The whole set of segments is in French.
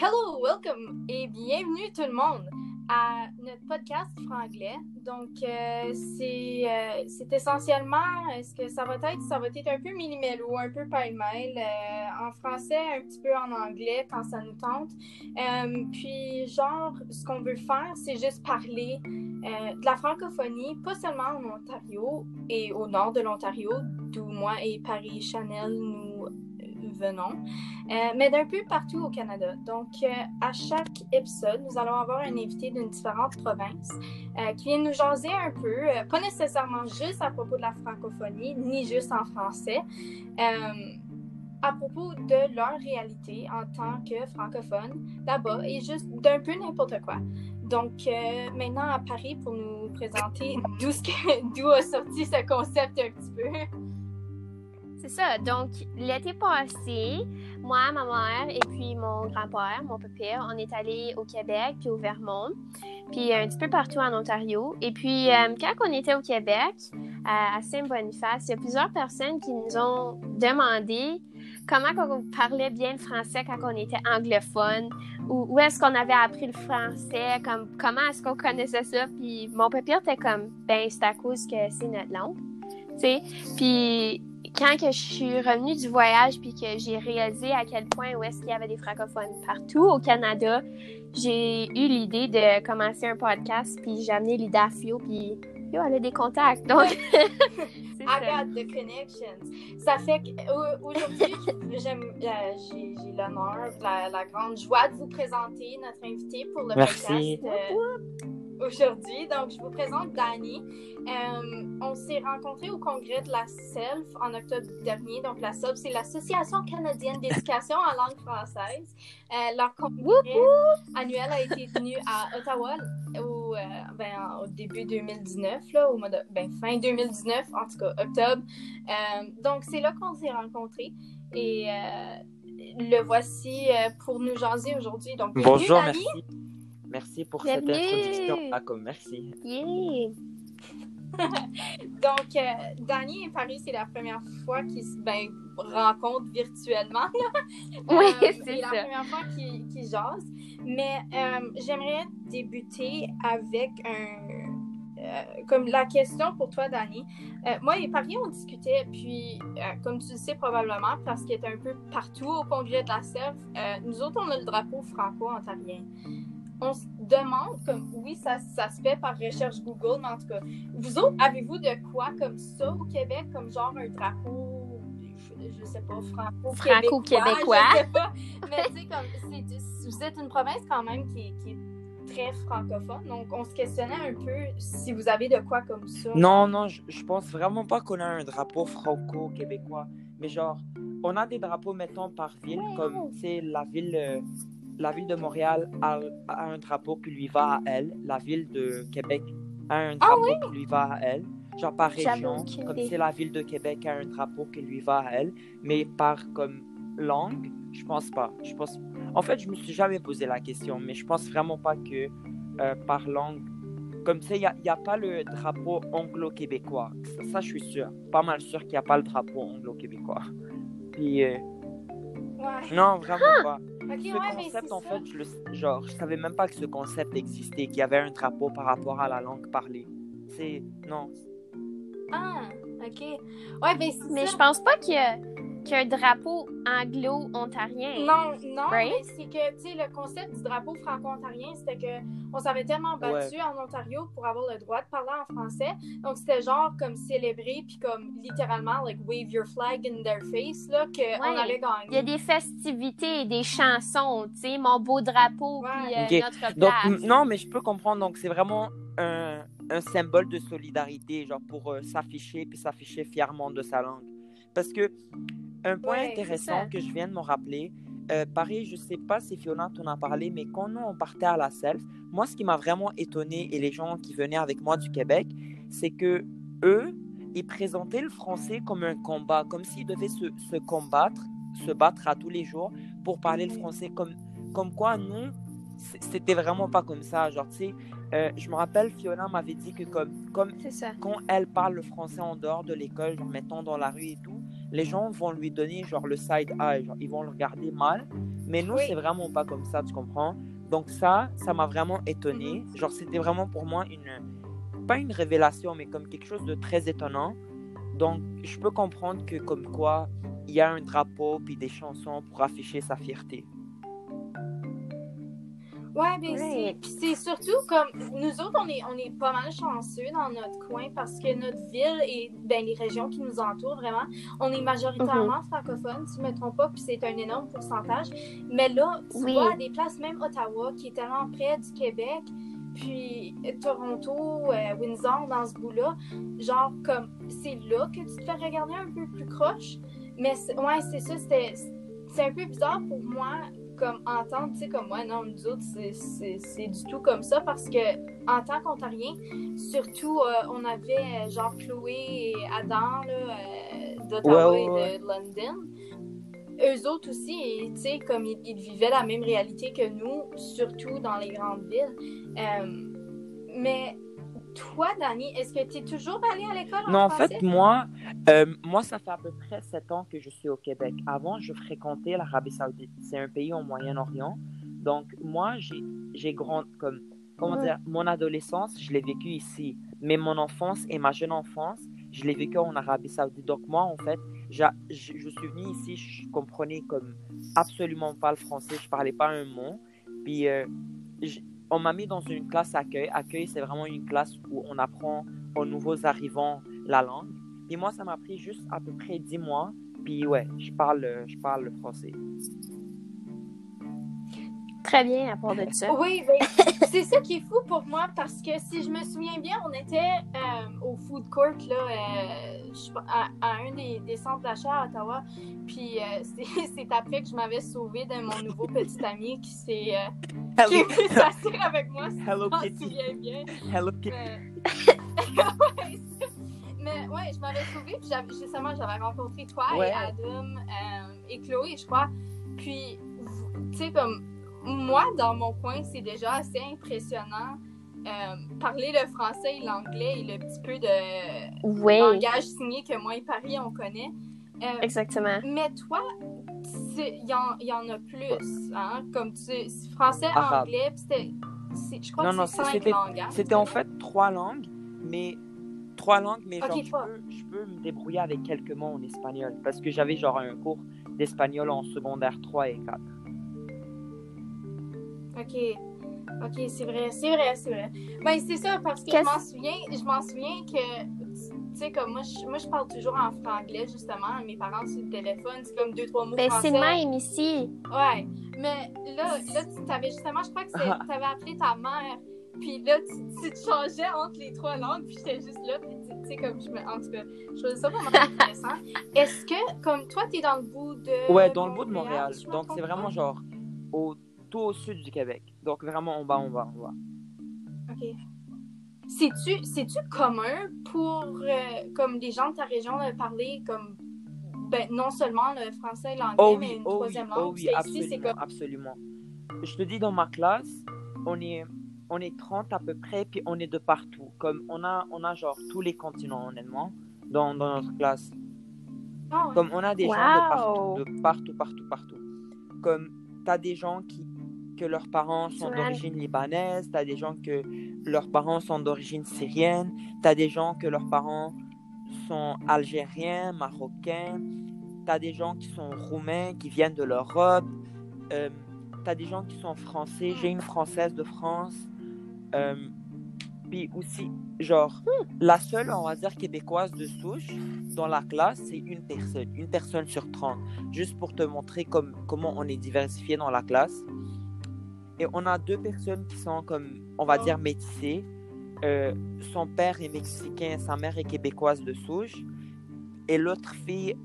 Hello, welcome et bienvenue tout le monde à notre podcast franglais. Donc, euh, c'est euh, c'est essentiellement, est-ce que ça va être, ça va être un peu minimélo, un peu pêle-mêle, euh, en français, un petit peu en anglais quand ça nous tente. Euh, puis, genre, ce qu'on veut faire, c'est juste parler euh, de la francophonie, pas seulement en Ontario et au nord de l'Ontario, d'où moi et Paris Chanel nous euh, venons, euh, mais d'un peu partout au Canada. Donc, euh, à chaque épisode, nous allons avoir un invité d'une différente province euh, qui vient nous jaser un peu, pas nécessairement juste à propos de la francophonie, ni juste en français, à propos de leur réalité en tant que francophone là-bas et juste d'un peu n'importe quoi. Donc, maintenant à Paris pour nous présenter d'où a sorti ce concept un petit peu. Donc, l'été passé, moi, ma mère et puis mon grand-père, mon papa, on est allés au Québec puis au Vermont, puis un petit peu partout en Ontario. Et puis, euh, quand on était au Québec, à Saint-Boniface, il y a plusieurs personnes qui nous ont demandé comment on parlait bien le français quand on était anglophone, ou où est-ce qu'on avait appris le français, comme, comment est-ce qu'on connaissait ça. Puis mon papa était comme, ben, c'est à cause que c'est notre langue. Puis quand que je suis revenue du voyage puis que j'ai réalisé à quel point où est-ce qu'il y avait des francophones partout au Canada, j'ai eu l'idée de commencer un podcast puis j'ai amené l'idée à Fio puis Yo, elle a des contacts. Donc, I got the connections. Ça fait qu'aujourd'hui, euh, j'ai l'honneur, la, la grande joie de vous présenter notre invité pour le Merci. podcast euh, aujourd'hui. Donc, je vous présente Dani. Euh, on s'est rencontrés au congrès de la SELF en octobre dernier. Donc, la SELF, c'est l'Association canadienne d'éducation en langue française. Euh, leur congrès annuel a été tenu à Ottawa au, euh, ben, en- au début 2019, là, au mois de, ben, fin 2019, en tout cas octobre. Euh, donc, c'est là qu'on s'est rencontrés et euh, le voici euh, pour nous jaser aujourd'hui. Donc, Bonjour, Dani. merci. Merci pour cette introduction, Paco, merci. Yeah. Donc, euh, Dani et Paris, c'est la première fois qu'ils se ben, rencontrent virtuellement. Oui, Euh, c'est la première fois qu'ils qu'ils jasent. Mais euh, j'aimerais débuter avec un. euh, comme la question pour toi, Dani. Euh, moi et Paris, on discutait, puis euh, comme tu le sais probablement, parce qu'il est un peu partout au congrès de la SEF, euh, nous autres, on a le drapeau franco-ontarien. On se demande, comme oui, ça, ça se fait par recherche Google, mais en tout cas, vous autres, avez-vous de quoi comme ça au Québec, comme genre un drapeau, je, je sais pas, franco-québécois? Franco-québécois. Je sais pas. Mais tu sais, comme, c'est- vous êtes une province quand même qui, est- qui est très francophone, donc on se questionnait un peu si vous avez de quoi comme ça. Non, non, je, je pense vraiment pas qu'on a un drapeau franco-québécois. Mais genre, on a des drapeaux, mettons, par ville, Ouais. comme, tu sais, la ville, euh, la ville de Montréal a, a un drapeau qui lui va à elle. La ville de Québec a un drapeau qui lui va à elle. Genre par région, comme c'est la ville de Québec a un drapeau qui lui va à elle. Mais par comme langue, je pense pas. Je pense... En fait, je me suis jamais posé la question, mais je pense vraiment pas que euh, par langue, comme ça, il n'y a, y a pas le drapeau anglo-québécois. Ça, ça, je suis sûr. Pas mal sûr qu'il n'y a pas le drapeau anglo-québécois. Puis, euh, Ouais. non, vraiment pas. Ok, Ce ouais, mais concept, en ça. fait, je, le, genre, je savais même pas que ce concept existait, qu'il y avait un drapeau par rapport à la langue parlée. C'est. Non. Ah, ok. Ouais, ben Mais je pense pas qu'il y a, qu'il y a un drapeau anglo-ontarien. Non, non, Right? mais c'est que, tu sais, le concept du drapeau franco-ontarien, c'était que on s'avait tellement battu en Ontario pour avoir le droit de parler en français. Donc, c'était genre comme célébrer, puis comme littéralement, like, wave your flag in their face, là, qu'on Ouais. allait gagner. Il y a des festivités et des chansons, tu sais, mon beau drapeau, Ouais. puis euh, Ok. notre Donc, place. m- non, mais je peux comprendre. Donc, c'est vraiment un, un symbole de solidarité, genre pour euh, s'afficher, puis s'afficher fièrement de sa langue. Parce que, un point Ouais, intéressant que je viens de me rappeler, euh, pareil, je sais pas si Fiona t'en a parlé, mais quand nous, on partait à la self, moi, ce qui m'a vraiment étonné, et les gens qui venaient avec moi du Québec, c'est que eux, ils présentaient le français comme un combat, comme s'ils devaient se, se combattre, se battre à tous les jours pour parler le français, comme, comme quoi nous, c- c'était vraiment pas comme ça. Genre, tu sais, euh, je me rappelle, Fiona m'avait dit que comme, comme quand elle parle le français en dehors de l'école, mettons dans la rue et tout, les gens vont lui donner genre le side eye, genre, ils vont le regarder mal. Mais nous, Oui. c'est vraiment pas comme ça, tu comprends? Donc ça, ça m'a vraiment étonné. Mhm. Genre, c'était vraiment pour moi une, pas une révélation, mais comme quelque chose de très étonnant. Donc, je peux comprendre que comme quoi, il y a un drapeau puis des chansons pour afficher sa fierté. Ouais, ben. Right. Puis c'est surtout comme. Nous autres, on est, on est pas mal chanceux dans notre coin parce que notre ville et ben, les régions qui nous entourent, vraiment, on est majoritairement francophones, si je me trompe pas, puis c'est un énorme pourcentage. Mais là, tu Oui. vois, à des places, même Ottawa, qui est tellement près du Québec, puis Toronto, euh, Windsor, dans ce bout-là, genre, comme, c'est là que tu te fais regarder un peu plus croche. Mais ouais, c'est ça, c'était. C'est un peu bizarre pour moi comme entendre, tu sais, comme moi, non, nous autres, c'est- du tout comme ça parce que en tant qu'Ontarien, surtout, euh, on avait euh, genre Chloé et Adam là, euh, d'Ottawa Ouais, ouais, et de London. Eux autres aussi, tu sais, comme ils, ils vivaient la même réalité que nous, surtout dans les grandes villes. Euh, mais toi, Dani, est-ce que tu es toujours allé à l'école Non, en français? fait, moi, euh, moi, ça fait à peu près sept ans que je suis au Québec. Avant, je fréquentais l'Arabie Saoudite. C'est un pays au Moyen-Orient. Donc, moi, j'ai j'ai grand comme comment Ouais. dire, mon adolescence, je l'ai vécu ici, mais mon enfance et ma jeune enfance, je l'ai vécu en Arabie Saoudite. Donc moi, en fait, je, je suis venu ici, je comprenais comme absolument pas le français, je parlais pas un mot. Puis euh, on m'a mis dans une classe accueil. Accueil, c'est vraiment une classe où on apprend aux nouveaux arrivants la langue. Et moi, ça m'a pris juste à peu près 10 mois. Puis ouais, je parle, je parle le français. Très bien à part de ça. Oui, ben, c'est ça qui est fou pour moi parce que si je me souviens bien, on était euh, au food court là, euh, je- à, à un des, des centres d'achat à Ottawa. Puis euh, c'est après que je m'avais sauvée de mon nouveau petit ami qui s'est euh, qui est venu s'asseoir avec moi. Si Hello je m'en Kitty. souviens bien. Hello Kitty. Mais... Mais ouais, je m'avais sauvée, puis j'avais- justement, j'avais rencontré toi Ouais. et Adam euh, et Chloé, je crois. Puis, vous- tu sais, comme moi, dans mon coin, c'est déjà assez impressionnant. euh, parler le français et l'anglais et le petit peu de Oui, langage signé que moi et Paris, on connaît. Euh, exactement. mais toi, c'est- il y, y en a plus, hein? Comme tu sais, français, Arabe. anglais, puis c'était... Je crois Non, que non, c'est cinq c'était- langages. C'était en fait trois langues, mais trois langues, mais genre je trois. peux, je peux me débrouiller avec quelques mots en espagnol parce que j'avais genre un cours d'espagnol en secondaire 3 et 4. Ok, ok, c'est vrai, c'est vrai, c'est vrai. Ben, c'est ça, parce que je m'en souviens, je m'en souviens que, tu sais, comme moi je, moi, je parle toujours en franglais, justement, mes parents sur le téléphone, c'est comme deux, trois mots Ben, français. c'est le même ici. Ouais, mais là, là tu t'avais justement, je crois que c'est- t'avais appelé ta mère, puis là, tu, tu te changeais entre les trois langues, puis j'étais juste là, puis tu tu sais, comme, je me, en tout cas, je trouvais ça vraiment intéressant. Est-ce que, comme toi, t'es dans le bout de... Ouais, dans le bout de Montréal. Donc c'est vraiment genre au, tout au sud du Québec. Donc vraiment en bas, en bas, en bas. OK. C'est-tu, c'est-tu commun pour euh, comme les gens de ta région de parler comme ben, non seulement le français et l'anglais, Oh mais oui, une oh oui, troisième oh langue? oui, Parce que ici, c'est absolument, comme absolument. Je te dis, dans ma classe, on est, on est 30 à peu près, puis on est de partout. Comme on a, on a genre tous les continents, honnêtement, dans, dans notre classe. Ah. Comme on a des gens de partout, de partout, partout, partout. Comme tu as des gens qui, que leurs parents sont d'origine libanaise, tu as des gens que leurs parents sont d'origine syrienne, tu as des gens que leurs parents sont algériens, marocains, tu as des gens qui sont roumains, qui viennent de l'Europe, euh, tu as des gens qui sont français, j'ai une française de France. Euh, puis aussi, genre, la seule, on va dire, québécoise de souche dans la classe, c'est une personne, une personne sur 30. Juste pour te montrer comme, comment on est diversifié dans la classe. Et on a deux personnes qui sont comme, on va Oh. dire, métissées. Euh, son père est mexicain, sa mère est québécoise de souche. Et l'autre fille,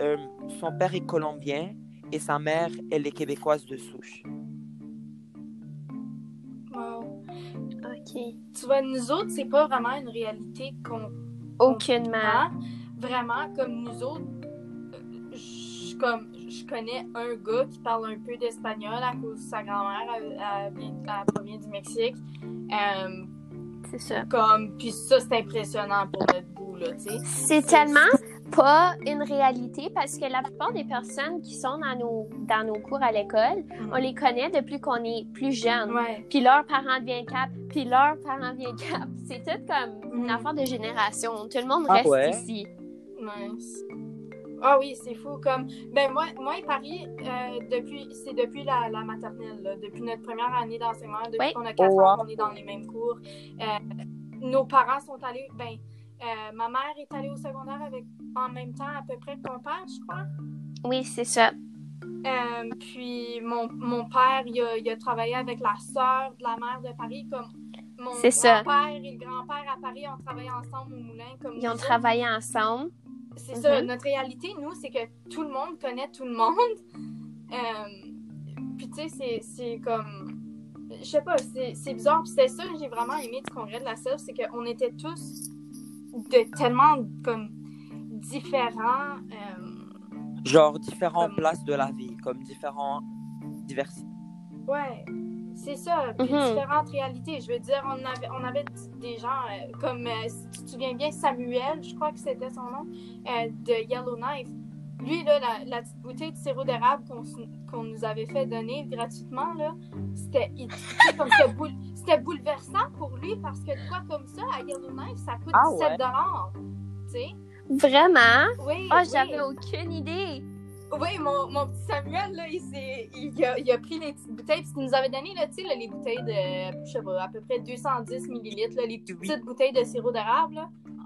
euh, son père est colombien et sa mère, elle est québécoise de souche. Wow. OK. Tu vois, nous autres, c'est pas vraiment une réalité qu'on Aucunement. Hein? Vraiment, comme nous autres, euh, je, comme, je connais un gars qui parle un peu d'espagnol à cause de sa grand-mère, elle, elle provient du Mexique. Euh, C'est ça. comme, puis ça, c'est impressionnant pour notre bout, là, tu sais. C'est tellement pas une réalité parce que la plupart des personnes qui sont dans nos, dans nos cours à l'école, Mhm. on les connaît depuis qu'on est plus jeune. Ouais. Puis leurs parents deviennent cap, puis leurs parents deviennent cap. C'est tout comme une Mhm. affaire de génération. Tout le monde Ah reste ouais? ici. Nice. Ah oui, c'est fou. Comme, ben moi, moi et Paris, euh, depuis, c'est depuis la, la maternelle, là, depuis notre première année d'enseignement, depuis Oui. qu'on a 4 Oh, ans wow. qu'on est dans les mêmes cours. Euh, nos parents sont allés, ben, euh, ma mère est allée au secondaire avec, en même temps à peu près que mon père, je crois. Oui, c'est ça. Puis mon, mon père, il a, il a travaillé avec la sœur de la mère de Paris, comme mon grand-père et le grand-père à Paris ont travaillé ensemble au moulin. Comme Ils ont travaillé ensemble. C'est ça, Mhm. notre réalité, nous, c'est que tout le monde connaît tout le monde. Euh, puis tu sais, c'est- comme... Je sais pas, c'est bizarre. Puis c'est ça que j'ai vraiment aimé du congrès de la self, c'est qu'on était tous de tellement comme différents. euh, Genre différentes Comme- places de la vie, comme différents diversités. Ouais, c'est ça. Puis Mhm. différentes réalités. Je veux dire, on avait, on avait des gens euh, comme, euh, si tu te souviens bien, Samuel, je crois que c'était son nom, euh, de Yellowknife. Lui, là, la, la petite bouteille de sirop d'érable qu'on nous avait fait donner gratuitement, c'était boule- bouleversant pour lui parce que quoi comme ça, à Yellowknife, ça coûte Ah 17 ouais? dollars. Tu sais? Vraiment? Oui, Oh, oui. j'avais aucune idée. Oui, mon, mon petit Samuel, là, il, il, a, il a pris les petites bouteilles. Puis il nous avait donné, là, tu sais, là, les bouteilles de, je sais pas, à peu près 210 millilitres, les petites Oui. bouteilles de sirop d'érable.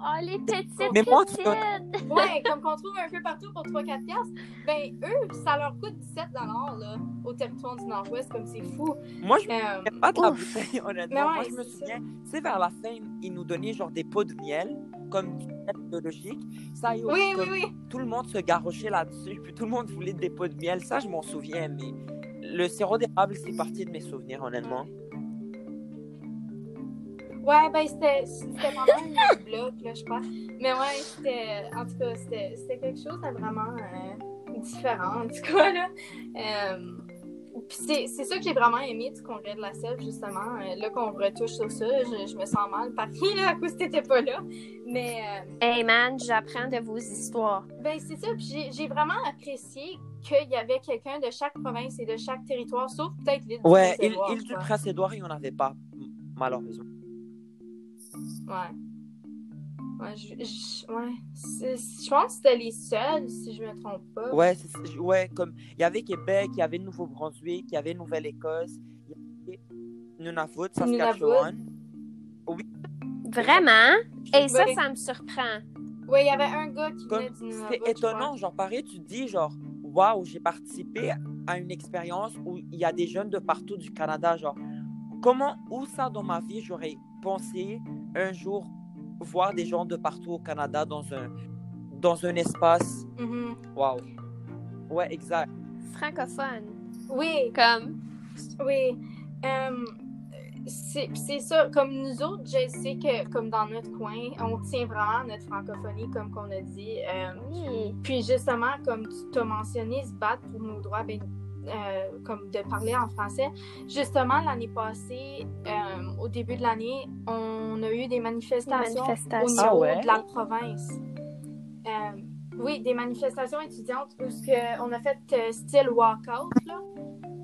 Oh, les petites, Mais moi, tu petites. Ouais, comme qu'on trouve un peu partout pour 3-4 piastres. Ben, eux, ça leur coûte 17 là, au territoire du Nord-Ouest, comme c'est fou. Moi, je me Euh, souviens pas de la Ouf. bouteille, honnêtement. Mais ouais, Moi, je me c'est souviens, tu sais, vers la fin, ils nous donnaient genre des pots de miel, comme du miel biologique. Ça, yo, oui, oui, comme oui. tout le monde se garochait là-dessus, puis tout le monde voulait des pots de miel. Ça, je m'en souviens, mais le sirop d'érable, c'est partie de mes souvenirs, honnêtement. Ouais, ben, c'était c'était pendant une bloc, là, je crois. Mais ouais, c'était. En tout cas, c'était c'était quelque chose de vraiment euh, différent, en tout cas, là. Euh, Puis c'est c'est ça que j'ai vraiment aimé du congrès de la self, justement. Euh, là qu'on retouche sur ça, je, je me sens mal par qui, là, à cause que t'étais pas là. Mais, euh, Hey man, j'apprends de vos histoires. ben, c'est ça. Puis j'ai- j'ai vraiment apprécié qu'il y avait quelqu'un de chaque province et de chaque territoire, sauf peut-être l'île du Ouais, île, Prince-Édouard, île je du. Prince-Édouard, il n'y en avait pas, malheureusement. Ouais. Ouais, je, je- ouais. Je pense que c'était les seuls, si je me trompe pas. Ouais, comme il y avait Québec, il y avait Nouveau-Brunswick, il y avait Nouvelle-Écosse, il y avait Nunavut, Saskatchewan. Vraiment? Et ça, Ouais. ça me surprend. Ouais, il y avait un gars qui Comme venait du Nunavut, c'est étonnant, genre pareil, tu dis genre waouh, j'ai participé à une expérience où il y a des jeunes de partout du Canada, genre comment où ça dans ma vie j'aurais pensé un jour voir des gens de partout au Canada dans un dans un espace Mhm. waouh. Ouais, exact. Francophone. Oui, Comme. oui. Euh, c'est c'est ça. Comme nous autres, je sais que, comme dans notre coin, on tient vraiment à notre francophonie, comme qu'on a dit. Euh, Oui. Puis justement, comme tu t'as mentionné, se battre pour nos droits, ben, euh, comme de parler en français. Justement, l'année passée, euh, au début de l'année, on a eu des manifestations, manifestations. au niveau Ah ouais? de la province. Euh, oui, des manifestations étudiantes où on a fait euh, style walkout là,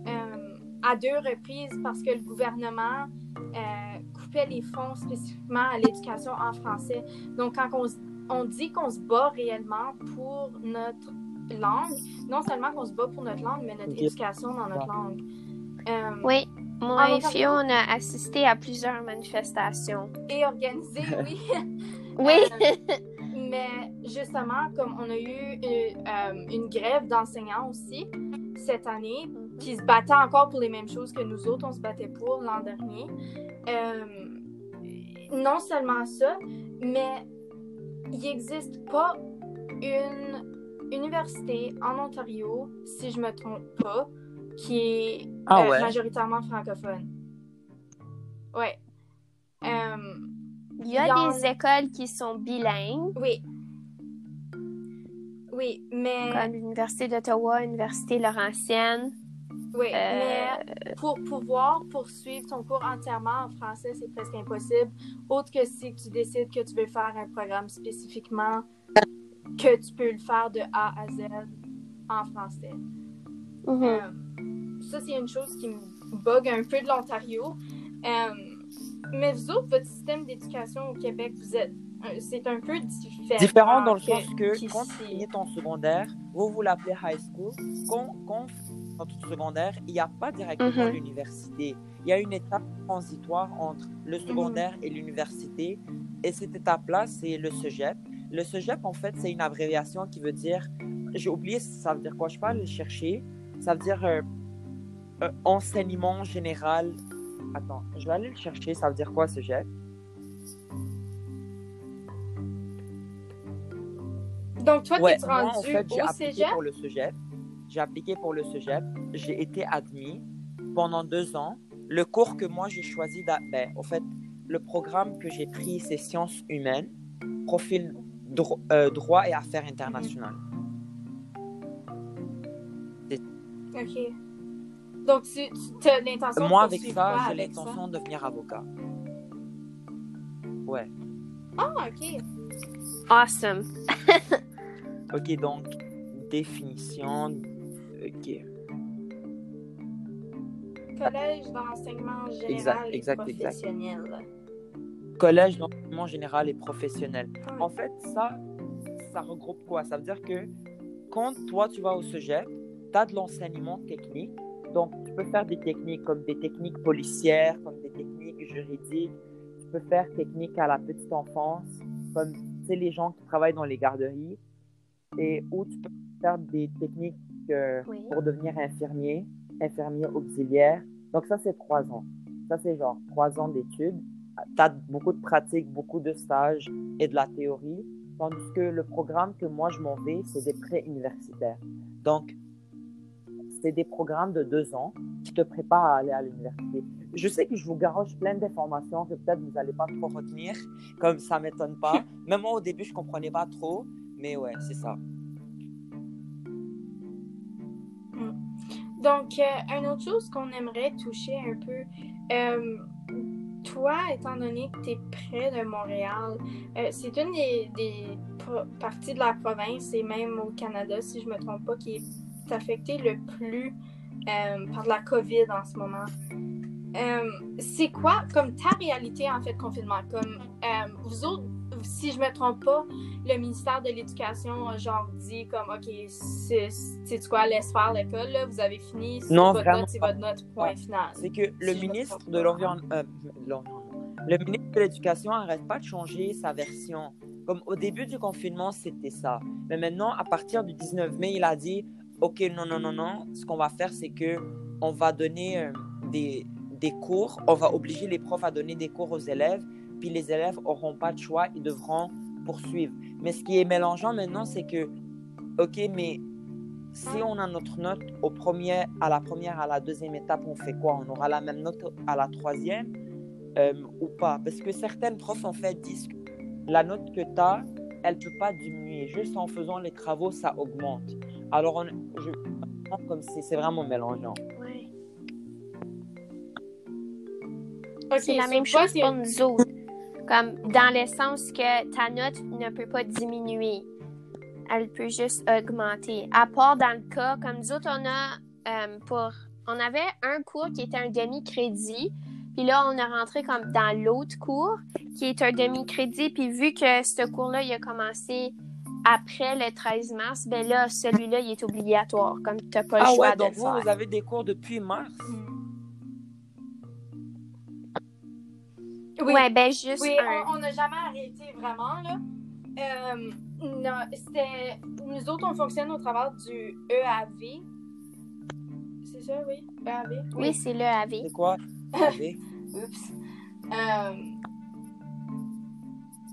euh, à deux reprises parce que le gouvernement euh, coupait les fonds spécifiquement à l'éducation en français. Donc, quand on, on dit qu'on se bat réellement pour notre langue, non seulement qu'on se bat pour notre langue, mais notre éducation dans notre langue. Euh, Oui. Moi et? Fio, on a assisté à plusieurs manifestations. Et organisé, oui. Oui. Euh, mais justement, comme on a eu euh, euh, une grève d'enseignants aussi cette année, qui se battaient encore pour les mêmes choses que nous autres, on se battait pour l'an dernier. Euh, non seulement ça, mais il n'existe pas une université en Ontario, si je me trompe pas, qui est Ah euh, ouais? majoritairement francophone. Ouais. Euh, Il y a des écoles qui sont bilingues, oui. Oui, mais... comme l'Université d'Ottawa, l'Université Laurentienne. Oui, Euh, mais pour pouvoir poursuivre ton cours entièrement en français, c'est presque impossible. Autre que si tu décides que tu veux faire un programme spécifiquement que tu peux le faire de A à Z en français. Mhm. Euh, ça, c'est une chose qui me bug un peu de l'Ontario. Euh, mais vous autres, votre système d'éducation au Québec, vous êtes. euh, C'est un peu différent. Différent dans le que- sens que qu'ici. quand tu finis ton secondaire, vous, vous l'appelez high school. Quand, quand notre secondaire, il n'y a pas directement Mhm. l'université. Il y a une étape transitoire entre le secondaire et l'université. Et cette étape-là, c'est le cégep. Le cégep, en fait, c'est une abréviation qui veut dire. J'ai oublié, ça veut dire quoi? Je peux aller le chercher. Ça veut dire euh, euh, enseignement général. Attends, je vais aller le chercher. Ça veut dire quoi, cégep? Donc, toi, Ouais, t'es moi, rendu en fait, j'ai au appliqué cégep? pour le cégep. J'ai appliqué pour le cégep. J'ai été admis pendant deux ans. Le cours que moi, j'ai choisi, ben, en fait, le programme que j'ai pris, c'est sciences humaines, profil dro- euh, droit et affaires internationales. OK. Donc, tu, tu as l'intention de Moi, avec ça, j'ai l'intention de devenir avocat. Ouais. Ah, OK. Awesome. Ok, donc, définition. Ok. Collège d'enseignement général Exact, et exact, exact. Collège d'enseignement général et professionnel. En fait, ça, ça regroupe quoi? Ça veut dire que quand toi, tu vas au cégep, tu as de l'enseignement technique. Donc, tu peux faire des techniques comme des techniques policières, comme des techniques juridiques. Tu peux faire techniques à la petite enfance, comme tu sais, les gens qui travaillent dans les garderies. Et ou tu peux faire des techniques euh, Oui. pour devenir infirmier, infirmier auxiliaire. Donc, ça, c'est trois ans. Ça, c'est genre trois ans d'études. Tu as beaucoup de pratiques, beaucoup de stages et de la théorie. Tandis que le programme que moi, je m'en vais, c'est des pré-universitaires. Donc, c'est des programmes de deux ans qui te préparent à aller à l'université. Je sais que je vous garoche plein d'informations que peut-être vous n'allez pas trop retenir, comme ça m'étonne pas. Même moi, au début, je comprenais pas trop, mais ouais, c'est ça. Donc, euh, une autre chose qu'on aimerait toucher un peu, euh, toi, étant donné que tu es près de Montréal, euh, c'est une des, parties de la province et même au Canada, si je me trompe pas, qui est affectée le plus euh, par la COVID en ce moment. Euh, c'est quoi, comme ta réalité en fait, confinement? Comme vous autres, si je me trompe pas, le ministère de l'Éducation a genre dit comme OK, c'est quoi, laisse faire l'école, là, vous avez fini, c'est votre vraiment note, c'est votre note, point Ouais. final. C'est que le Si ministre trompe de euh, l'environnement- le ministre de l'Éducation n'arrête pas de changer sa version. Comme au début du confinement, c'était ça. Mais maintenant, à partir du 19 mai, il a dit OK, non, non, non, non. Ce qu'on va faire, c'est que on va donner euh, des, des cours. On va obliger les profs à donner des cours aux élèves. Puis les élèves n'auront pas de choix. Ils devront poursuivre. Mais ce qui est mélangeant maintenant, c'est que OK, mais si on a notre note au premier, à la première, à la deuxième étape, on fait quoi? On aura la même note à la troisième euh, ou pas? Parce que certaines profs, en fait, disent que la note que tu as, elle ne peut pas diminuer. Juste en faisant les travaux, ça augmente. Alors, on, je, comme c'est c'est vraiment mélangeant. Ouais. C'est la même chose pour nous autres. Comme dans le sens que ta note ne peut pas diminuer. Elle peut juste augmenter. À part dans le cas, comme nous autres, on a euh, pour. On avait un cours qui était un demi-crédit. Puis là, on est rentré comme dans l'autre cours qui est un demi-crédit. Puis vu que ce cours-là, il a commencé après le 13 mars, ben là, celui-là, il est obligatoire. Comme tu n'as pas le Ah choix ouais, donc vous, faire. vous avez des cours depuis mars? Oui, Ouais, ben juste oui un. on- n'a jamais arrêté vraiment, là. Euh, non, c'était... Nous autres, on fonctionne au travers du EAV. C'est ça, oui? EAV? Oui, c'est le AV. C'est quoi? Avez Oups. Euh,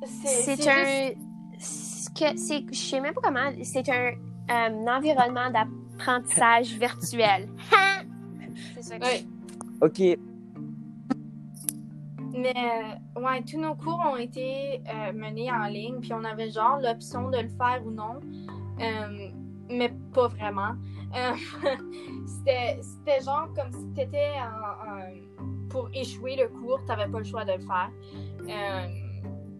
c'est C'est un. ce que- c'est- Je sais même pas comment. C'est un, euh, environnement d'apprentissage virtuel. c'est ça que Oui. Ok, Euh, ouais, tous nos cours ont été euh, menés en ligne, puis on avait genre l'option de le faire ou non, euh, mais pas vraiment. Euh, c'était genre comme si tu étais pour échouer le cours, tu n'avais pas le choix de le faire.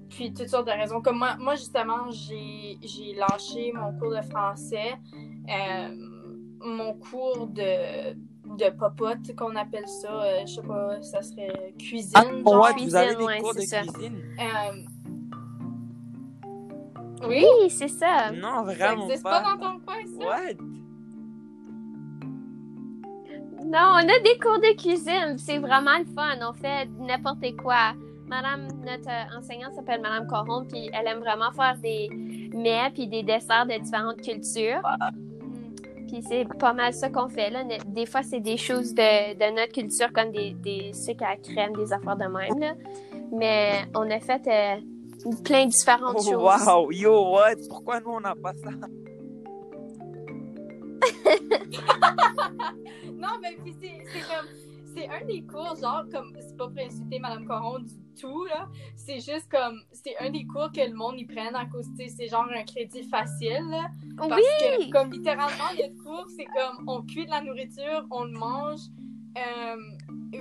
Puis toutes sortes de raisons. Comme moi, moi justement, j'ai lâché mon cours de français, mon cours de, de popote, qu'on appelle ça, euh, je sais pas, ça serait cuisine. Ah, genre. ouais, cuisine, vous avez des ouais, cours de ça. cuisine Euh, oui, Oui, c'est ça. Non, ça vraiment existe pas. pas dans ton coin, ça? What? Non, on a des cours de cuisine. C'est vraiment le fun. On fait n'importe quoi. Madame, notre euh, enseignante s'appelle Madame Coron, puis elle aime vraiment faire des mets puis des desserts de différentes cultures. Puis c'est pas mal ça qu'on fait. Là. Des fois, c'est des choses de, de notre culture, comme des, des sucres à crème, des affaires de même. Là. Mais on a fait euh, plein de différentes Oh, choses. wow, yo, what? Pourquoi nous, on n'a pas ça? Non, mais puis c'est comme. C'est un des cours, genre, comme. C'est pas pour insulter Madame Coron du tout, là. C'est juste comme. C'est un des cours que le monde y prenne à cause, tu sais, c'est genre un crédit facile, là. Parce Oui! que, comme littéralement, notre cours, c'est comme. On cuit de la nourriture, on le mange. euh,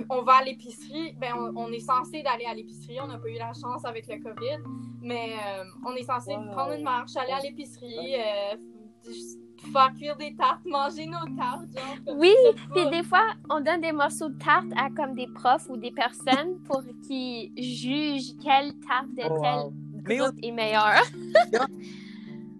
on va à l'épicerie, ben on, on est censé d'aller à l'épicerie, on n'a pas eu la chance avec le COVID, mais euh, on est censé Wow. prendre une marche, aller à l'épicerie, euh, faire cuire des tartes, manger nos tartes, genre. Oui, Puis des fois, on donne des morceaux de tarte à comme des profs ou des personnes pour qu'ils jugent quelle tarte de Oh, wow. Mais groupe est meilleure.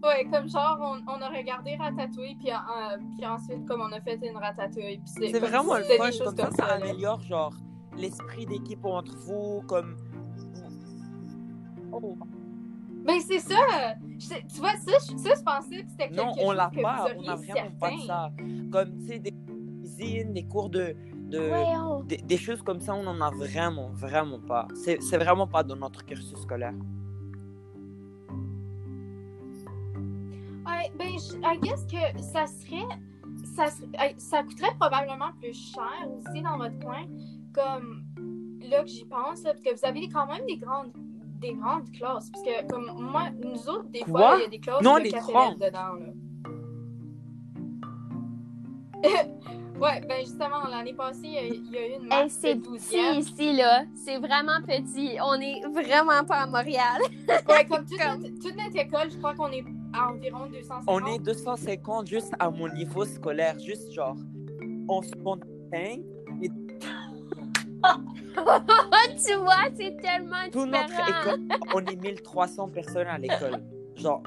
Ouais, comme genre, on, a regardé Ratatouille, puis, ensuite, comme on a fait une Ratatouille. C'est vraiment le fun. Comme ça, ça améliore, genre, l'esprit d'équipe entre vous, comme... Oh. Ben, c'est ça! Je- tu vois, ça, je- ça, je pensais que c'était quelque Non, chose on l'a que pas. vous On n'a vraiment pas de ça. Comme, tu sais, des cuisines, des cours de... de... Des, des choses comme ça, on n'en a vraiment, vraiment pas. C'est c'est vraiment pas dans notre cursus scolaire. Ouais, ben, je- I guess que ça serait. Ça, ça coûterait probablement plus cher aussi dans votre coin. Comme là que j'y pense, là, parce que vous avez quand même des grandes des grandes classes. Parce que comme moi, nous autres, des fois, il y a des classes Non, de les quatre élèves dedans. Là. ouais, ben justement, l'année passée, il y a- il y, a eu une Hey, c'est petit 12e. ici, là. C'est vraiment petit. On est vraiment pas à Montréal. Ouais, comme toute, Comme- Notre, toute notre école, je crois qu'on est à environ 250. On est 250 juste à mon niveau scolaire, juste genre, on se compte tu vois, c'est tellement Toute notre école, on est 1300 personnes à l'école. Genre,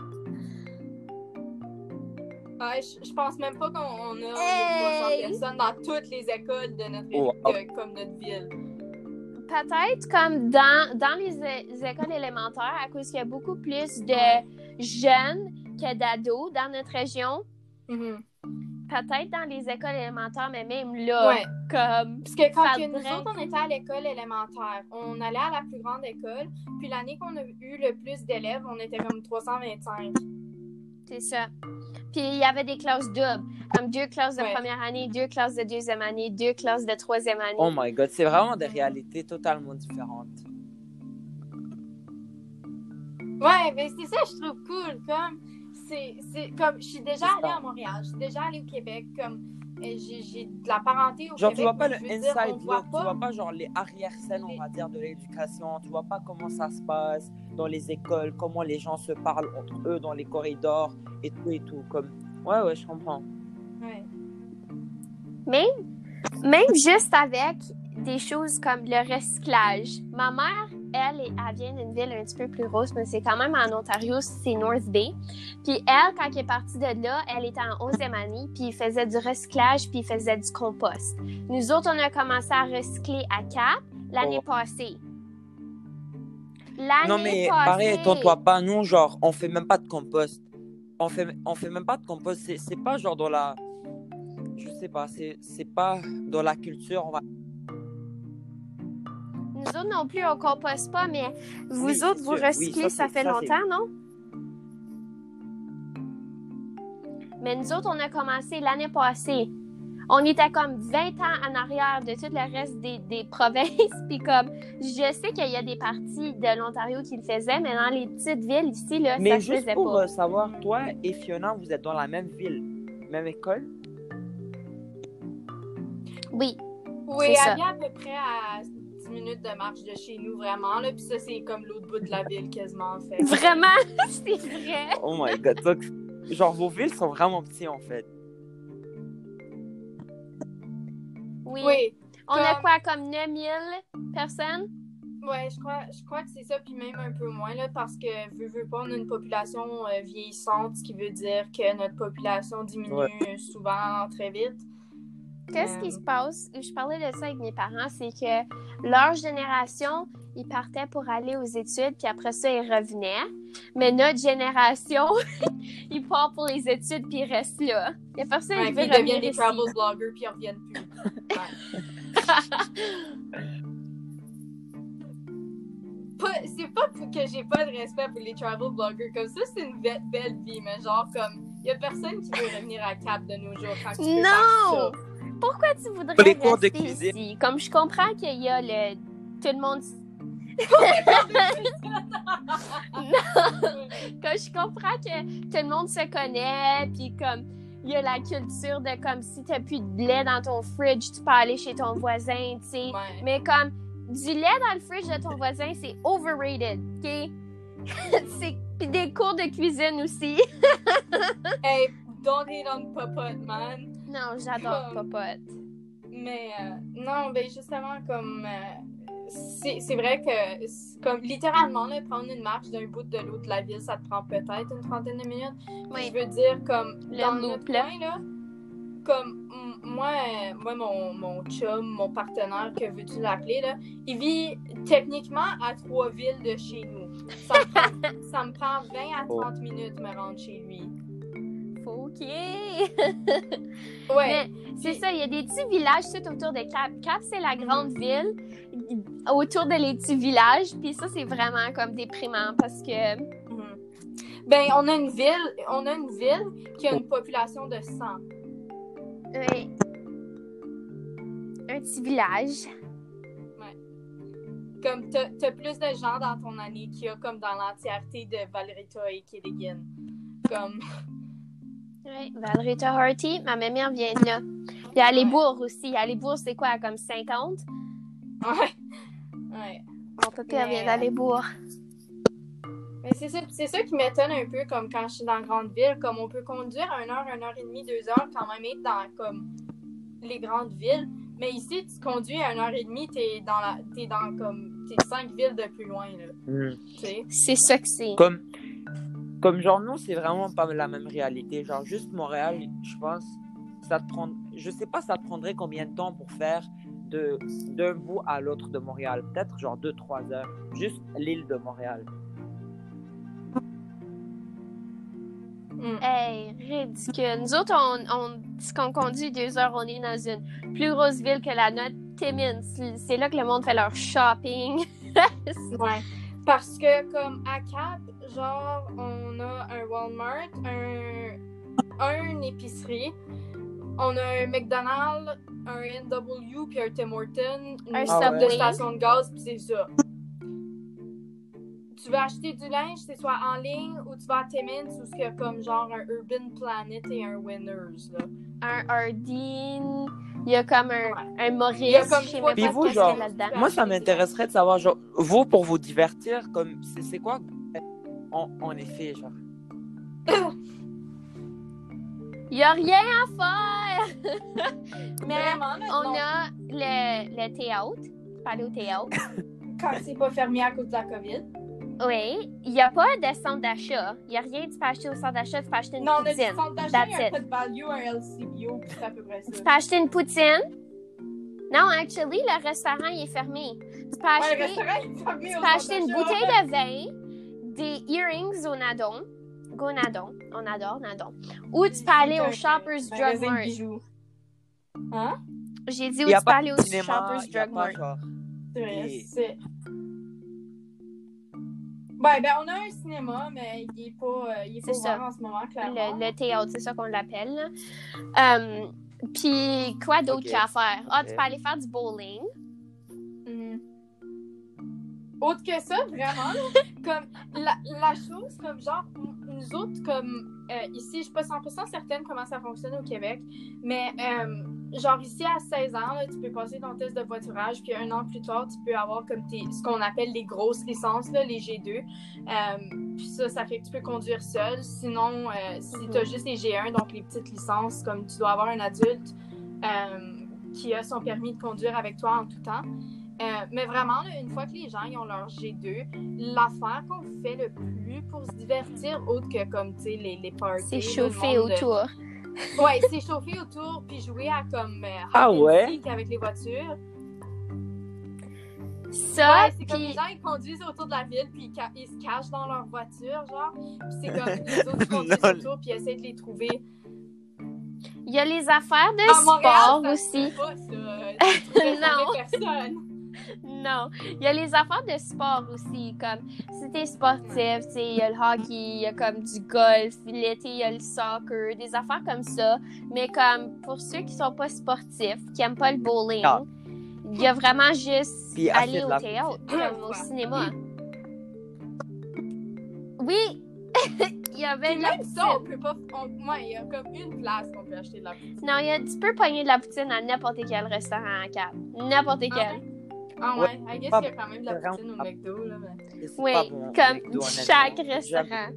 Ouais, je, je pense même pas qu'on on a Hey! 300 personnes dans toutes les écoles de notre, Wow. de- comme notre ville. Peut-être comme dans, dans les, écoles élémentaires, à cause qu'il y a beaucoup plus de jeunes que d'ados dans notre région. Mhm. Peut-être dans les écoles élémentaires, mais même là, Ouais. comme Parce que quand que nous autres, on était à l'école élémentaire, on allait à la plus grande école, puis l'année qu'on a eu le plus d'élèves, on était comme 325. c'est ça. Puis il y avait des classes doubles, comme deux classes de Ouais. première année, deux classes de deuxième année, deux classes de troisième année. oh my god, c'est vraiment des réalités totalement différentes. Ouais, mais c'est ça, je trouve cool. Comme, c'est, c'est comme, je suis déjà allée à Montréal, je suis déjà allée au Québec, comme, j'ai, j'ai de la parenté au Genre, Québec. tu vois pas le inside look, tu pas- vois pas genre les arrière-scènes, on va dire, de l'éducation, tu vois pas comment ça se passe dans les écoles, comment les gens se parlent entre eux dans les corridors et tout et tout. Comme, ouais, ouais, je comprends. Ouais. Même, même juste avec des choses comme le recyclage. Ma mère, elle, elle vient d'une ville un petit peu plus grosse, mais c'est quand même en Ontario, c'est North Bay. Puis elle, quand elle est partie de là, elle était en 11e année, puis il faisait du recyclage, puis il faisait du compost. Nous autres, on a commencé à recycler à Cap l'année Oh. passée. L'année Non, mais passée. pareil, toi pas, nous, genre, on fait même pas de compost. On fait, on fait même pas de compost. C'est, c'est pas genre dans la. Je sais pas, c'est, c'est pas dans la culture. On va... Nous autres non plus, on composte pas, mais vous Oui, autres, vous sûr. Oui, recyclez, ça, ça, fait ça, longtemps, non? Mais nous autres, on a commencé l'année passée. On était comme 20 ans en arrière de tout le reste des, des provinces. Puis comme, je sais qu'il y a des parties de l'Ontario qui le faisaient, mais dans les petites villes ici, là, Mais ça se juste faisait pour pas. savoir, toi et Fiona, vous êtes dans la même ville, même école? Oui, Oui, C'est ça. elle vient à peu près à 10 minutes de marche de chez nous, vraiment. Là. Puis ça, c'est comme l'autre bout de la ville quasiment. Fait. Vraiment, c'est vrai? Oh my god. Donc, genre, vos villes sont vraiment petites en fait. Oui. Oui. On a quoi, comme 9000 personnes? Ouais, je crois, je crois que c'est ça, puis même un peu moins, là, parce que, veux, veux pas, on a une population euh, vieillissante, ce qui veut dire que notre population diminue Ouais. souvent très vite. Qu'est-ce qui se passe? Je parlais de ça avec mes parents, c'est que leur génération, ils partaient pour aller aux études, puis après ça, ils revenaient. Mais notre génération, ils partent pour les études, puis ils restent là. Il y a personne Ouais, qui veut ils deviennent des travel bloggers, puis ils reviennent plus. C'est pas que j'ai pas de respect pour les travel bloggers. Comme ça, c'est une be- belle vie, mais genre, comme, y a personne qui veut revenir à Cap de nos jours quand tu peux Non! faire ça. Pourquoi tu voudrais Pour les cours de cuisine. ici? Comme je comprends qu'il y a le... Tout le monde... Comme je comprends que tout le monde se connaît, puis comme... Il y a la culture de comme si t'as plus de lait dans ton fridge, tu peux aller chez ton voisin, tu sais. Ouais. Mais comme du lait dans le fridge de ton voisin, c'est overrated, OK? c'est puis des cours de cuisine aussi. Hey, don't hate on Popote, man. Non, j'adore Comme- Popote. Mais euh, non, ben justement, comme euh, c'est vrai que comme littéralement là, prendre une marche d'un bout de l'autre de la ville, ça te prend peut-être une trentaine de minutes. Oui. Je veux dire, comme Le dans loop, notre là. coin, là, comme moi, moi mon, mon chum, mon partenaire, que veux-tu l'appeler, là, il vit techniquement à trois villes de chez nous. Ça me prend, ça me prend 20 à 30 minutes me rendre chez lui. OK. Ouais. C'est ça, il y a des petits villages tout autour de Cap. Cap, c'est la grande ville autour de les petits villages. Puis ça, c'est vraiment comme déprimant parce que... Mhm. Ben, on a une ville, on a une ville qui a une population de 100. Oui. Un petit village. Comme t'as as plus de gens dans ton année qu'il y a comme dans l'entièreté de Valerita et Killigan. Comme Oui, Valérie Harty, ma mère vient de là. Il y a les Ouais. bourgs aussi. Il y a les bourgs, c'est quoi, comme 50? ouais. Ouais. Mon papa Mais, vient d'aller bourg. Mais c'est ça, c'est ça qui m'étonne un peu comme quand je suis dans grande ville, comme on peut conduire une heure, une heure et demie, deux heures quand même être dans comme les grandes villes. Mais ici, tu conduis à une heure et demie, t'es dans la. t'es dans comme. t'es villes de plus loin, là. Hmm. C'est ça que c'est. Comme, comme genre, non, c'est vraiment pas la même réalité. Genre, juste Montréal, je pense, ça te prend. Je sais pas, ça te prendrait combien de temps pour faire de d'un bout à l'autre de Montréal? Peut-être genre 2-3 heures. Juste l'île de Montréal. Mm. Hey, ridicule. Nous autres, on, on, ce qu'on conduit deux heures, on est dans une plus grosse ville que la nôtre, Timmins. C'est- C'est là que le monde fait leur shopping. Ouais. Parce que, comme à Cap, genre, on a un Walmart, un, un épicerie, on a un McDonald's, un NW, puis un Tim Hortons, une Un de station de gaz, puis c'est ça. Tu veux acheter du linge, c'est soit en ligne ou tu vas à Timmins ou ce qu'il y a comme genre un Urban Planet et un Winners. Là. Un Ardeen. Il y a comme un, un Maurice. Il y a comme Puis vous, qu'est-ce qu'il y a genre, là-dedans. Moi, ça m'intéresserait de savoir, genre, vous, pour vous divertir, comme, c'est quoi en, en effet, genre. Il y a rien à faire. Mais Vraiment, on non. a le, le théâtre. Parler au théâtre. Quand c'est pas fermé à cause de la COVID. Oui. Il n'y a pas de centre d'achat. Il n'y a rien. Tu peux acheter au centre d'achat. Tu peux acheter une Non, on a du poutine. centre d'achat, il y a it. Pet Value, un LCBO, puis c'est à peu près ça. Tu peux acheter une poutine. Non, actually, le restaurant il est fermé. Tu peux Ouais, acheter, le restaurant est fermé tu peux acheter une bouteille de vin, des earrings au Nadon. Go Nadon. On adore Nadon. Ou tu peux aller au Shoppers Drug Mart. bijoux. Hein? J'ai dit où tu peux aller au Shoppers il y a Drug pas, Mart. genre. C'est vrai, Et- c'est... Ouais, ben on a un cinéma, mais il est pas, euh, il est pas en ce moment, clairement. Le, le théâtre, c'est ça qu'on l'appelle. Euh, Puis quoi d'autre Ok. qu'il y a à faire? Ah, tu Ok. peux aller faire du bowling. Mhm. Autre que ça, vraiment, comme la, la chose, comme genre, nous autres, comme euh, ici, je suis pas 100% certaine comment ça fonctionne au Québec, mais euh, genre ici, à 16 ans, là, tu peux passer ton test de voiturage, puis un an plus tard, tu peux avoir comme tes, ce qu'on appelle les grosses licences, là, les G2. Euh, puis ça, ça fait que tu peux conduire seul. Sinon, si tu as juste les G1, donc les petites licences, comme tu dois avoir un adulte qui a son permis de conduire avec toi en tout temps. Euh, mais vraiment, là, une fois que les gens ils ont leur G2, l'affaire qu'on fait le plus pour se divertir, autre que comme, tu sais, les, les parties... C'est chauffé monde de- autour. Ouais, c'est chauffer autour, puis jouer à comme euh, Ah ouais? avec les voitures. Ça, ouais, c'est comme les gens, ils conduisent autour de la ville, puis ils, ca- ils se cachent dans leur voiture, genre. Puis c'est comme les autres qui conduisent autour, puis ils essaient de les trouver. il y a les affaires de À Montréal, sport ça aussi. pas, ça. Non. personne. Non, il y a les affaires de sport aussi, comme si t'es sportif, tu il y a le hockey, il y a comme du golf, l'été, il y a le soccer, des affaires comme ça. Mais comme pour ceux qui sont pas sportifs, qui aiment pas le bowling, Ah. il y a vraiment juste Puis aller au la théâtre, comme au cinéma. Oui! il y avait Puis de la même ça, on peut pas. on- Ouais, il y a comme une place qu'on peut acheter de la poutine. Non, il y a, tu peux pogner de la poutine à n'importe quel restaurant à Cap. N'importe Ah quel. ouais? Ah ouais, I guess qu'il y a quand même de la poutine au McDo, là. Mais... Oui, bon, comme McDo, chaque restaurant.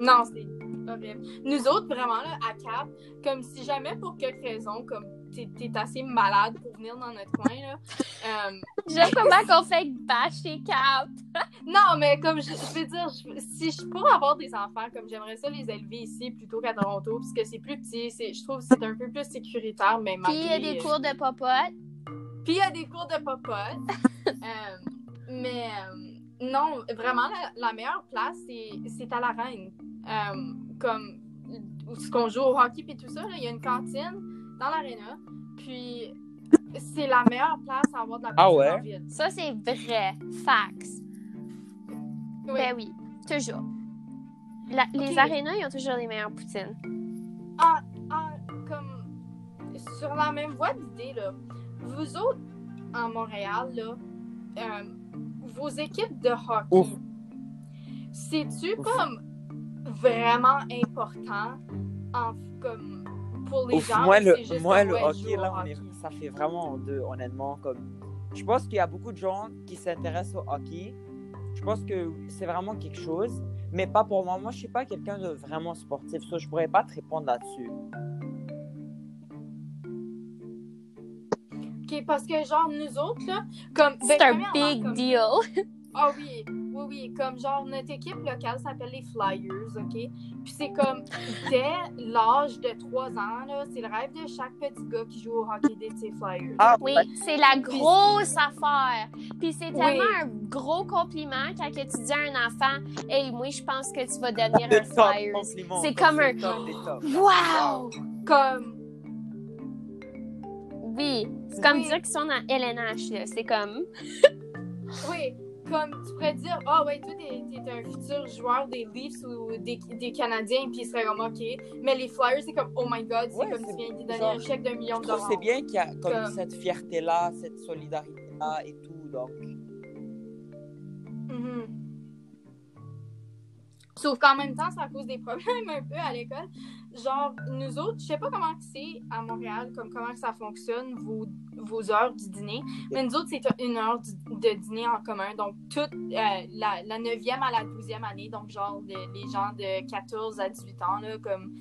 Non, c'est horrible. Nous autres, vraiment, là, à Cap, comme si jamais pour quelque raison, comme t'es t'es assez malade pour venir dans notre coin, là. euh, J'aime comment qu'on fait bâcher Cap. Non, mais comme je, je veux dire, je- si je pourrais avoir des enfants, comme j'aimerais ça les élever ici plutôt qu'à Toronto, parce que c'est plus petit, c'est- je trouve que c'est un peu plus sécuritaire, mais Puis il y a des cours de popote. Puis il y a des cours de popote. Euh, mais euh, non, vraiment, la, la meilleure place, c'est c'est à la Reine. Comme ce qu'on joue au hockey et tout ça, il y a une cantine dans l'aréna. Puis c'est la meilleure place à avoir de la Ah poutine ouais? en ville. Ça, c'est vrai. Fax. Oui. Ben oui, toujours. La- Les arénas, ils ont toujours les meilleures poutines. Ah, ah, comme sur la même voie d'idée, là, vous autres, en Montréal, là, euh, vos équipes de hockey, c'est-tu comme vraiment important en, comme, pour les Ouf, gens? moi, le, juste moi, hockey, là, au on est- hockey? ça fait vraiment en deux, honnêtement. Comme... Je pense qu'il y a beaucoup de gens qui s'intéressent au hockey. Je pense que c'est vraiment quelque chose, mais pas pour moi. Moi, je suis pas quelqu'un de vraiment sportif, ça, je pourrais pas te répondre là-dessus. Ok, parce que, genre, nous autres, là, comme. ben, C'est un premièrement, big comme- deal. Ah oui, oui, oui. Comme genre, notre équipe locale s'appelle les Flyers, OK? Puis c'est comme, dès l'âge de 3 ans, là, c'est le rêve de chaque petit gars qui joue au hockey des ces Flyers. Ah, Oui, ouais. c'est la grosse affaire. Puis c'est tellement Oui. un gros compliment quand que tu dis à un enfant Hey, moi, je pense que tu vas devenir un Flyers. C'est comme un- top. Wow! Comme, Oui, c'est comme Oui. dire qu'ils sont dans LNH, là. C'est comme. oui, comme tu pourrais dire, ah ouais, toi, t'es, t'es un futur joueur des Leafs ou des, des Canadiens, puis il serait comme, OK. Mais les Flyers, c'est comme, oh my God, c'est Ouais, comme tu viens de donner un chèque d'un million de dollars. c'est bien qu'il y a comme Comme- cette fierté-là, cette solidarité-là et tout. Donc, Mhm. Sauf qu'en même temps, ça cause des problèmes un peu à l'école. Genre, nous autres, je sais pas comment c'est à Montréal, comme comment ça fonctionne, vos, vos heures du dîner. Mais nous autres, c'est une heure du- de dîner en commun. Donc, toute euh, la, la 9e à la 12e année, donc genre de- les gens de 14 à 18 ans, là, comme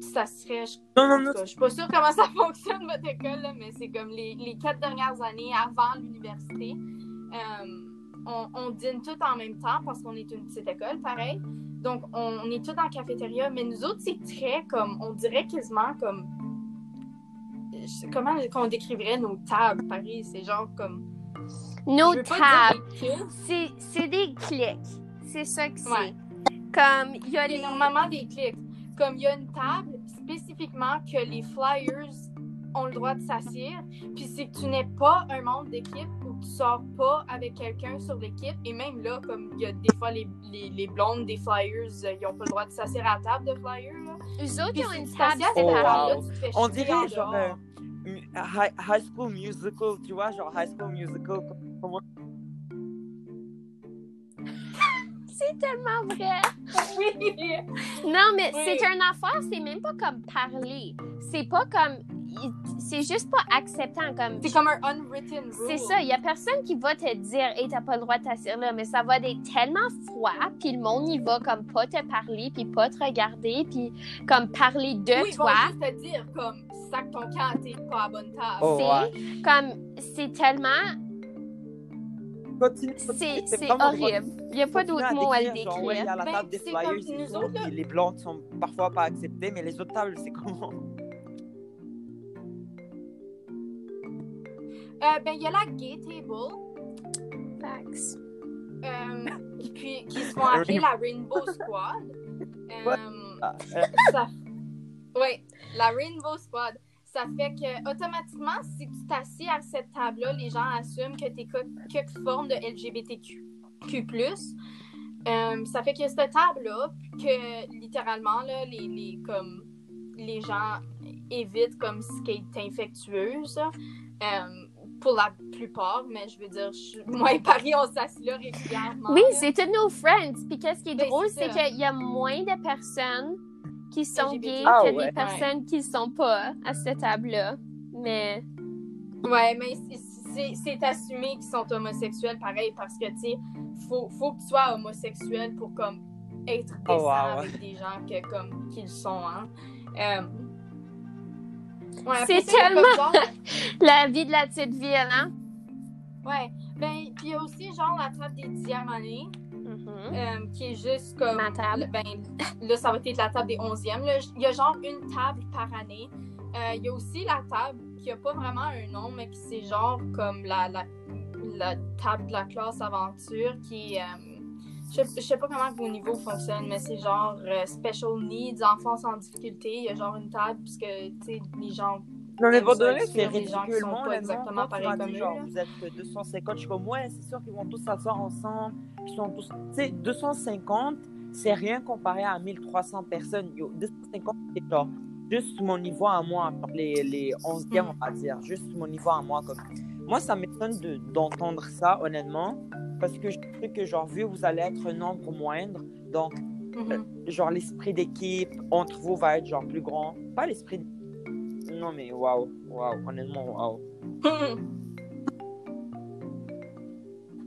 ça serait, je non, non, non. je suis pas sûre comment ça fonctionne, votre école, là, mais c'est comme les, les quatre dernières années avant l'université. Euh, on, on dîne tout en même temps parce qu'on est une petite école, pareil. Donc, on, on est tous en cafétéria, mais nous autres, c'est très comme, on dirait quasiment comme. je sais- Comment qu'on décrirait nos tables, Paris? C'est genre comme. Nos tables. C'est des clics. C'est ça que c'est. Ouais. Comme, il y a les. normalement des clics. Comme il y a une table spécifiquement que les Flyers ont le droit de s'assire, puis c'est que tu n'es pas un membre d'équipe sors pas avec quelqu'un sur l'équipe, et même là, comme il y a des fois les, les, les blondes des Flyers, euh, ils ont pas le droit de s'asseoir à la table de Flyers. Là. Eux autres, ils ont une table Oh, séparée. On dirait en genre euh, high, high School Musical, tu vois, genre High School Musical. Comment... c'est tellement vrai. Oui! Non, mais Oui. c'est une affaire, c'est même pas comme parler. C'est pas comme. C'est juste pas acceptant. Comme. C'est comme un unwritten rule. C'est ça, il y a personne qui va te dire Hey, t'as pas le droit de t'asseoir là, mais ça va être tellement froid, puis le monde il va comme pas te parler, puis pas te regarder, puis comme parler de Oui, ils toi. vont juste te dire, comme, sac ton camp, t'es pas à bonne table. Oh, C'est ouais. comme c'est tellement c'est horrible. Il y a pas d'autre mot à le décrire, genre, ouais, y a la Ben, table des flyers, comme nous autres, les blancs sont parfois pas acceptés, mais les autres tables, c'est comment? Euh, ben, il y a la gay table, Facts. euh, puis, qui se font appeler la Rainbow Squad. Euh, Ah, euh, ça... Oui, la Rainbow Squad. Ça fait que, automatiquement, si tu t'assieds à cette table-là, les gens assument que tu es quelque forme de LGBTQ. Euh, ça fait que cette table-là, que littéralement, là, les, les, comme, les gens évitent comme ce qui est infectueuse. euh, pour la plupart, mais je veux dire, je- moi et Paris, on s'assied là régulièrement. Oui, c'est tous nos friends. Puis qu'est-ce qui est Ben, drôle, c'est qu'il y a moins de personnes qui sont LGBT. gays Ah, que ouais. des personnes qui sont pas à cette table-là. Mais Ouais, mais c'est- assumé qu'ils sont homosexuels, pareil, parce que, tu sais, faut, faut que tu sois homosexuel pour, comme, être Oh, décent wow, avec des gens que, comme, qu'ils sont, hein. Euh, ouais, C'est tellement- la vie de la petite ville, hein? Ouais, ben, puis il y a aussi, genre, la table des dixièmes années, Mhm. euh, qui est juste comme... Ma table. Ben, là, ça va être la table des onzièmes. Il y a genre une table par année. Euh, Il y a aussi la table qui a pas vraiment un nom, mais qui c'est genre comme la, la, la table de la classe aventure qui est... euh, je je sais pas comment vos niveaux fonctionnent, mais c'est genre euh, special needs, enfants sans difficulté. Il y a genre une table, puisque, tu sais, les gens... Non, mais pour c'est ridiculement. pas exactement m'as comme eux, genre, vous êtes 250, je suis comme, ouais, c'est sûr qu'ils vont tous s'asseoir ensemble. Ils sont tous. Tu sais, 250, c'est rien comparé à 1300 personnes. Yo, 250, c'est genre juste mon niveau à moi, les, les 11e, Mm. on va dire. Juste mon niveau à moi. Comme... Moi, ça m'étonne de- d'entendre ça, honnêtement. Parce que je sais que, genre, vu vous allez être un nombre moindre, donc Mhm. genre l'esprit d'équipe entre vous va être genre plus grand. Pas l'esprit. Non mais waouh, waouh, honnêtement waouh.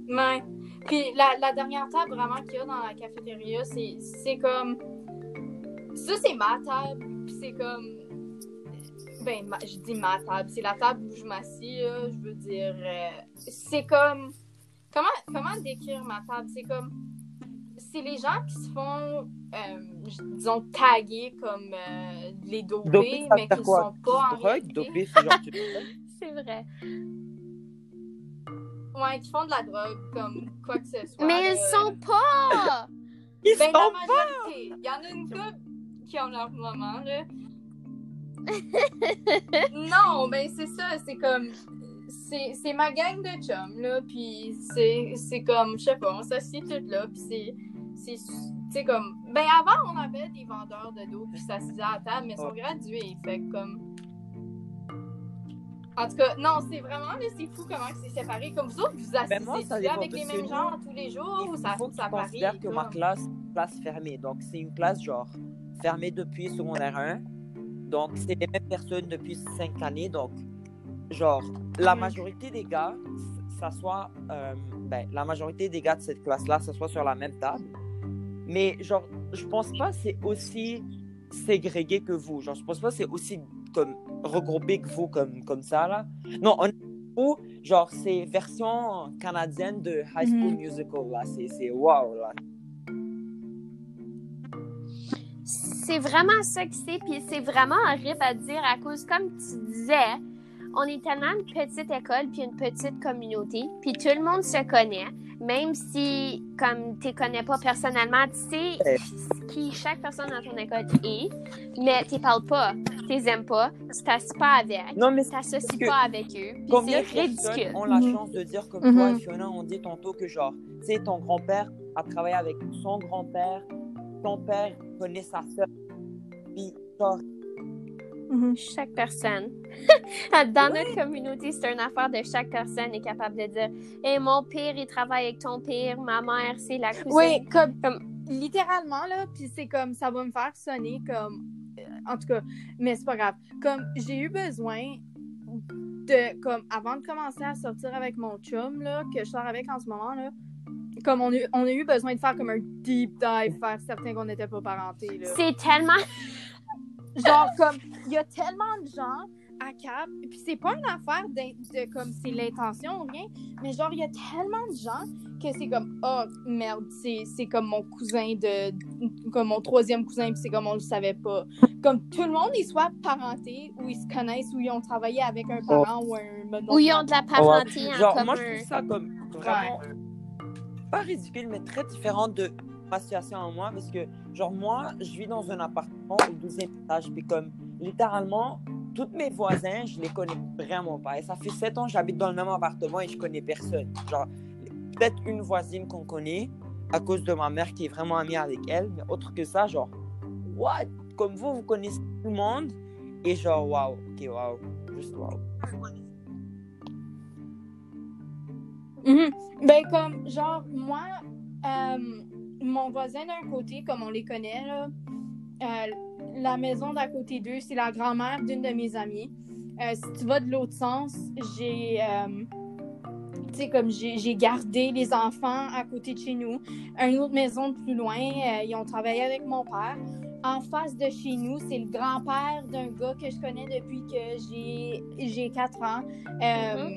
Ouais. Puis la, la dernière table vraiment qu'il y a dans la cafétéria, c'est c'est comme. Ça, c'est ma table. Puis c'est comme. Ben, ma- je dis ma table. C'est la table où je m'assieds. Je veux dire. euh, c'est comme. Comment, comment décrire ma table? C'est comme. C'est les gens qui se font, euh, disons, taguer comme euh, les dopés, mais qui quoi? sont pas en Drogue, réalité. dopé, c'est genre tu- C'est vrai. Ouais, qui font de la drogue, comme quoi que ce soit. Mais ils là. sont pas! Ils Ben, sont la majorité. Il y en a une couple qui ont leur moment, là. Non, ben c'est ça, c'est comme... C'est ma gang de chums, là, puis c'est comme, je sais pas, on s'assied toutes là, puis c'est... c'est Tu sais, comme... Ben, avant, on avait des vendeurs de dos, puis s'assisaient à la table, mais ils sont gradués, fait comme... En tout cas, non, c'est vraiment, c'est fou comment c'est séparé. Comme vous autres, vous assistez Ben, moi, ça avec les mêmes gens tous les jours, ou ça, faut ça varie? que ma classe, classe fermée. Donc, c'est une classe genre fermée depuis secondaire 1. Donc, c'est les mêmes personnes depuis 5 années. Donc, genre, la Mhm. majorité des gars s'assoient, euh, ben, la majorité des gars de cette classe-là s'assoient sur la même table. Mais, genre, je pense pas que c'est aussi ségrégué que vous. Genre, je pense pas que c'est aussi comme regroupé que vous, comme, comme ça, là. Non, on ou genre c'est version canadienne de High School Mhm. Musical là c'est c'est wow là C'est vraiment ça que c'est, puis c'est vraiment horrible à dire à cause, comme tu disais, on est tellement une petite école puis une petite communauté, puis tout le monde se connaît, même si, comme tu connais pas personnellement, tu sais qui chaque personne dans ton école est, mais tu parles pas, tu les aimes pas, tu t'associes pas avec, non mais tu t'associes pas avec eux, c'est ridicule. ont la Mhm. chance de dire comme Mhm. toi et Fiona on dit tantôt que genre tu sais ton grand-père a travaillé avec son grand-père ton père connaît sa soeur puis genre Mhm. chaque personne. Dans notre communauté, c'est une affaire de chaque personne est capable de dire Et mon père, il travaille avec ton père, ma mère, c'est la cousine. Oui, comme, Comme- littéralement, là, puis c'est comme, ça va me faire sonner comme, euh, en tout cas, mais c'est pas grave. Comme, j'ai eu besoin de, comme, avant de commencer à sortir avec mon chum, là, que je sors avec en ce moment, là, comme on a, on a eu besoin de faire comme un deep dive, faire certain qu'on n'était pas parentés, là. C'est tellement. Genre, comme, il y a tellement de gens à Cap, puis c'est pas une affaire d'in- de, comme, c'est l'intention ou rien, mais genre, il y a tellement de gens que c'est comme, oh, merde, c'est c'est comme mon cousin de, comme mon troisième cousin, puis c'est comme on le savait pas. Comme tout le monde, ils soient parentés, ou ils se connaissent, ou ils ont travaillé avec un parent ou un... Où ils ont de la parenté en Genre, moi, je commun. trouve ça comme vraiment pas ridicule, mais très différent de ma situation à moi. Parce que, genre, moi, je vis dans un appartement au 12e étage. Puis, comme, littéralement, tous mes voisins, je les connais vraiment pas. Et ça fait 7 ans que j'habite dans le même appartement et je connais personne. Genre, peut-être une voisine qu'on connaît à cause de ma mère qui est vraiment amie avec elle. Mais autre que ça, genre, what? Comme vous, vous connaissez tout le monde? Et genre, waouh, ok, waouh, juste waouh. Mhm. Ben, comme, genre, moi, euh, mon voisin d'un côté, comme on les connaît, là, euh, la maison d'à côté d'eux, c'est la grand-mère d'une de mes amies. Euh, si tu vas de l'autre sens, j'ai. tu sais, comme j'ai gardé les enfants à côté de chez nous. Une autre maison plus loin, ils ont travaillé avec mon père. En face de chez nous, c'est le grand-père d'un gars que je connais depuis que j'ai j'ai 4 ans. Euh,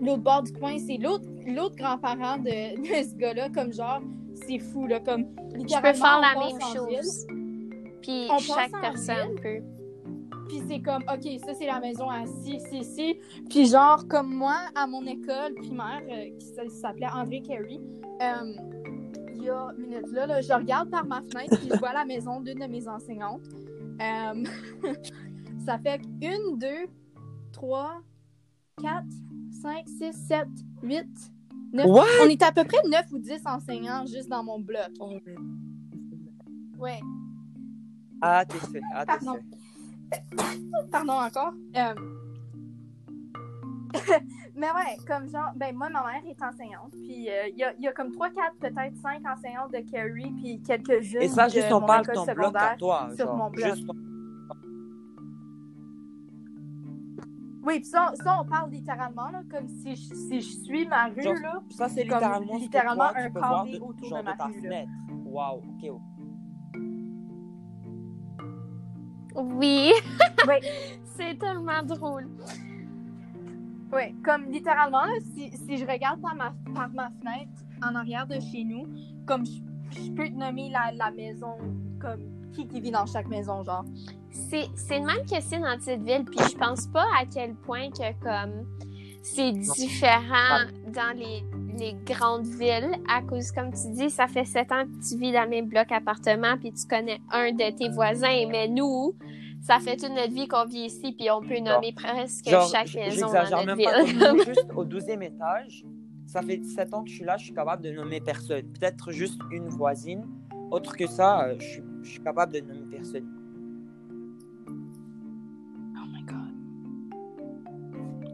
L'autre bord du coin, c'est l'autre l'autre grand-parent de, de ce gars-là. Comme genre, c'est fou, là. Comme, Je peux faire la même chose. Puis chaque personne peut. Puis c'est comme, OK, ça, c'est la maison à ci, ci, ci. Puis genre, comme moi, à mon école primaire, euh, qui s'appelait André Carey, euh, il y a une minute là, là, je regarde par ma fenêtre et je vois la maison d'une de mes enseignantes. Euh, ça fait une, deux, trois, quatre, cinq, six, sept, huit, neuf. What? On est à peu près neuf ou dix enseignants juste dans mon bloc. Ouais. Ah, t'es fait. Ah, t'es Pardon. fait. Pardon encore. Euh, Mais ouais, comme genre, ben moi, ma mère est enseignante, puis euh, il y, a, il y a comme 3, 4, peut-être 5 enseignantes de Carrie, puis quelques jeunes Et ça, de juste on mon parle école ton bloc à toi. sur genre, mon bloc. juste ton- Oui, puis ça, ça, on parle littéralement, là, comme si je, si je suis ma rue, Genre, là. Ça, c'est Comme littéralement, littéralement un de, autour genre de ma ta rue, là. fenêtre. Wow, ok. ok. Oui. Oui. C'est tellement drôle. Oui, comme littéralement, là, si, si je regarde par ma, par ma fenêtre en arrière de chez nous, comme je, je peux te nommer la, la maison, comme qui qui vit dans chaque maison, genre. C'est c'est le même que c'est dans cette ville, puis je pense pas à quel point que comme c'est différent dans les, les grandes villes à cause, comme tu dis, ça fait sept ans que tu vis dans le même bloc appartement, puis tu connais un de tes voisins, mais nous, ça fait toute notre vie qu'on vit ici, puis on peut nommer presque Genre, chaque maison dans notre ville. Juste au 12e étage, ça fait 7 ans que je suis là, je suis capable de nommer personne. Peut-être juste une voisine. Autre que ça, euh, je suis, je suis capable de nommer personne. Oh my god.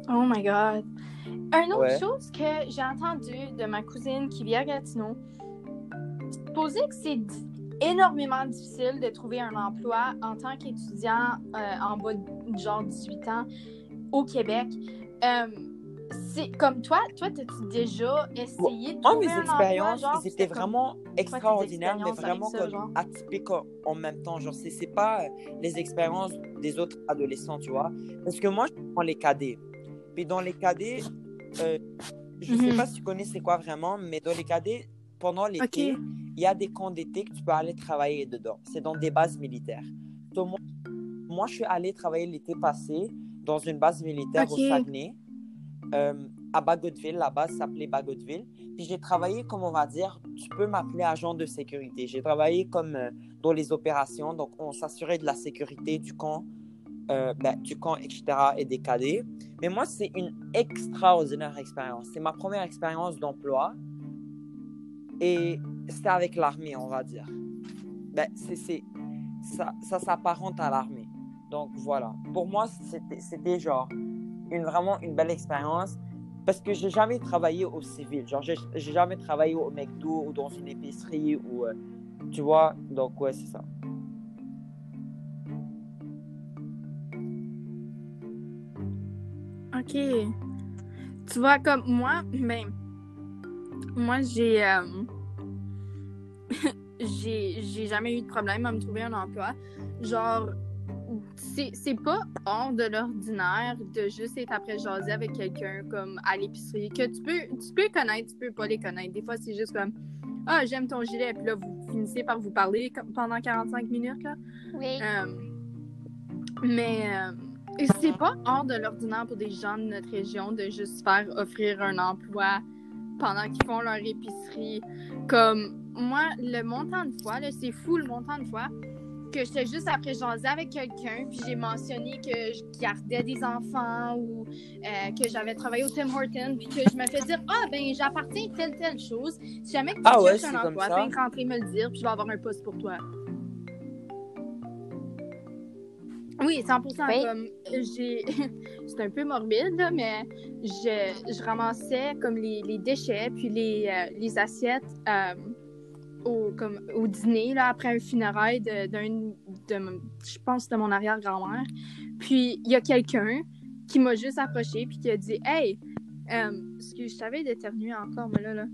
Oh my god. Une autre Ouais. chose que j'ai entendu de ma cousine qui vit à Gatineau, supposer que c'est énormément difficile de trouver un emploi en tant qu'étudiant euh, en bas de genre 18 ans au Québec. Euh, c'est comme toi, toi, t'as-tu déjà essayé de Moi, mes expériences, genre, ils c'était étaient vraiment extraordinaires, mais vraiment ça, comme atypiques en, en même temps. Genre, c'est c'est pas euh, les expériences des autres adolescents, tu vois. Parce que moi, je prends les cadets. Puis dans les cadets, euh, je sais Mhm. pas si tu connais c'est quoi vraiment, mais dans les cadets, pendant l'été, il y a des camps d'été que tu peux aller travailler dedans. C'est dans des bases militaires. Donc, moi, moi, je suis allé travailler l'été passé dans une base militaire au Saguenay, euh, à Bagotville. La base s'appelait Bagotville. Puis j'ai travaillé, comme on va dire, tu peux m'appeler agent de sécurité. J'ai travaillé comme euh, dans les opérations. Donc, on s'assurait de la sécurité du camp, euh, ben, du camp, etc. et des cadets. Mais moi, c'est une extraordinaire expérience. C'est ma première expérience d'emploi. Et c'était avec l'armée, on va dire. Ben, c'est, ça, ça s'apparente à l'armée. Donc voilà. Pour moi, c'était genre une, vraiment une belle expérience parce que j'ai jamais travaillé au civil. Genre, j'ai jamais travaillé au McDo ou dans une épicerie ou. Euh, tu vois, donc ouais, c'est ça. Ok. Tu vois, comme moi, ben. Moi, j'ai. Euh, j'ai jamais eu de problème à me trouver un emploi. Genre, c'est pas hors de l'ordinaire de juste être après jaser avec quelqu'un comme à l'épicerie que tu peux tu peux connaître, tu peux pas les connaître. Des fois c'est juste comme ah j'aime ton gilet puis là vous finissez par vous parler pendant 45 minutes là. Oui. Euh, mais euh, c'est pas hors de l'ordinaire pour des gens de notre région de juste faire offrir un emploi pendant qu'ils font leur épicerie. Comme moi, le montant de fois, c'est fou le montant de fois que j'étais juste après jaser avec quelqu'un, puis j'ai mentionné que je gardais des enfants ou euh, que j'avais travaillé au Tim Hortons, puis que je me fais dire Ah, ben, j'appartiens à telle, telle chose. Si jamais tu ah cherches un emploi, viens rentrer me le dire, puis je vais avoir un poste pour toi. Oui, 100%. Comme j'ai. C'est un peu morbide, là, mais je, je ramassais comme les, les déchets, puis les, euh, les assiettes. Euh, au, comme, au dîner, là, après un funérail d'un, de, je pense, de mon arrière-grand-mère. Puis, il y a quelqu'un qui m'a juste approché puis qui a dit Hey, euh, excuse, je savais d'éternuer encore, mais là, là.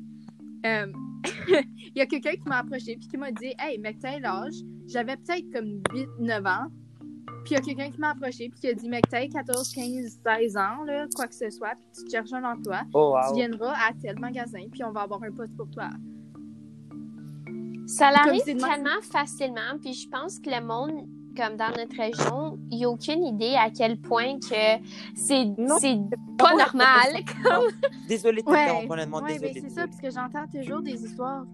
Euh, il y a quelqu'un qui m'a approché puis qui m'a dit Hey, mec, t'as l'âge J'avais peut-être comme 8-9 ans. Puis il y a quelqu'un qui m'a approché puis qui a dit Mec, t'as 14, 15, 16 ans, là, quoi que ce soit, puis tu cherches un emploi. Oh, tu viendras à tel magasin puis on va avoir un poste pour toi. Ça l'arrive tellement facilement, puis je pense que le monde, comme dans notre région, il n'y a aucune idée à quel point que c'est pas normal. Comme... Désolée de ouais. honnêtement, ouais, désolée. c'est ça, parce que j'entends toujours des histoires.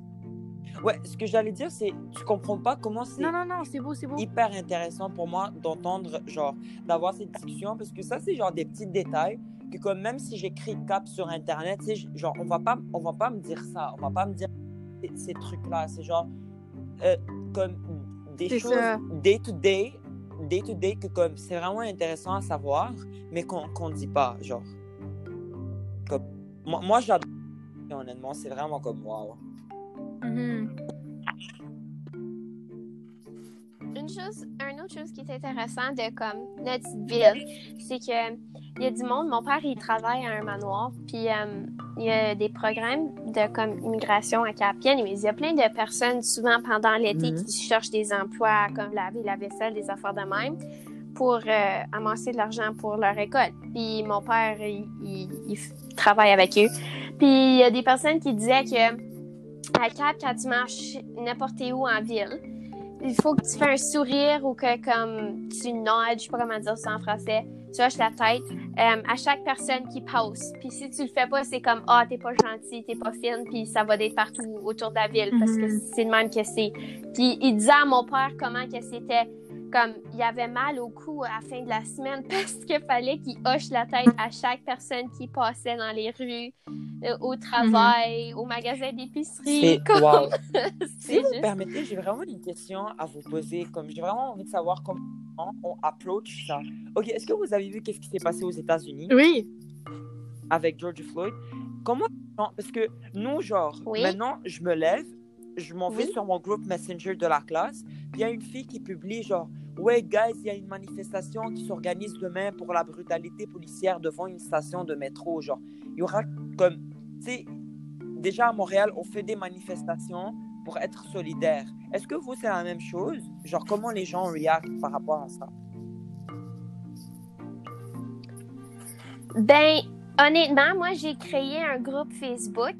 Ouais, ce que j'allais dire, c'est tu comprends pas comment c'est. Non, non, non, c'est beau, c'est beau. Hyper intéressant pour moi d'entendre, genre, d'avoir cette discussion, parce que ça, c'est genre des petits détails que, comme même si j'écris cap sur Internet, genre, on va pas, on va pas me dire ça, on va pas me dire ces trucs-là. C'est genre euh, comme des choses day to day, day to day que comme c'est vraiment intéressant à savoir, mais qu'on ne dit pas, genre. Comme, moi, moi j'adore, honnêtement, c'est vraiment comme wow. Mm-hmm. Une chose, une autre chose qui est intéressante de comme notre ville, c'est que il y a du monde. Mon père, il travaille à un manoir, puis euh, il y a des programmes de comme immigration à Capienne, mais il y a plein de personnes, souvent pendant l'été, mhm. qui cherchent des emplois comme laver la vaisselle, des affaires de même, pour euh, amasser de l'argent pour leur école. Puis mon père, il, travaille avec eux. Puis il y a des personnes qui disaient que à Cap, quand tu marches n'importe où en ville, il faut que tu fasses un sourire ou que comme tu nodes, je sais pas comment dire ça en français, tu hoches la tête euh, à chaque personne qui passe. Puis si tu le fais pas, c'est comme ah t'es pas gentil, t'es pas fine, puis ça va d'être partout autour de la ville parce que mm-hmm. c'est le même que c'est. Puis il disait à mon père comment que c'était comme il avait mal au cou à la fin de la semaine parce qu'il fallait qu'il hoche la tête à chaque personne qui passait dans les rues, euh, au travail, au magasin d'épicerie. C'est wow. si vous permettez, j'ai vraiment une question à vous poser. Comme j'ai vraiment envie de savoir comment on approach ça. Ok, est-ce que vous avez vu qu'est-ce qui s'est passé aux États-Unis? Oui. Avec George Floyd. Comment Parce que nous, genre, maintenant, je me lève, je m'en vais sur mon groupe Messenger de la classe, il y a une fille qui publie genre Ouais, guys, il y a une manifestation qui s'organise demain pour la brutalité policière devant une station de métro. Genre, il y aura comme. Tu sais, déjà à Montréal, on fait des manifestations pour être solidaires. Est-ce que vous, c'est la même chose? Genre, comment les gens réagissent par rapport à ça? Ben, honnêtement, moi, j'ai créé un groupe Facebook.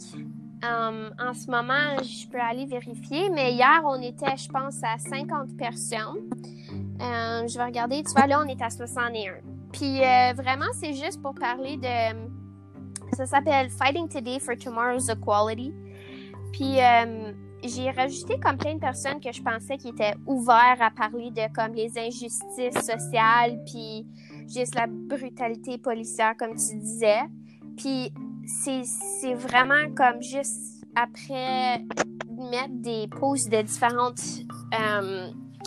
Um, en ce moment, je peux aller vérifier, mais hier, on était, je pense, à 50 personnes. Euh, je vais regarder. Tu vois, là, on est à 61. Puis euh, vraiment, c'est juste pour parler de. Ça s'appelle Fighting Today for Tomorrow's Equality. Puis euh, j'ai rajouté comme plein de personnes que je pensais qui étaient ouverts à parler de comme les injustices sociales, puis juste la brutalité policière, comme tu disais. Puis c'est vraiment comme juste après mettre des posts de différentes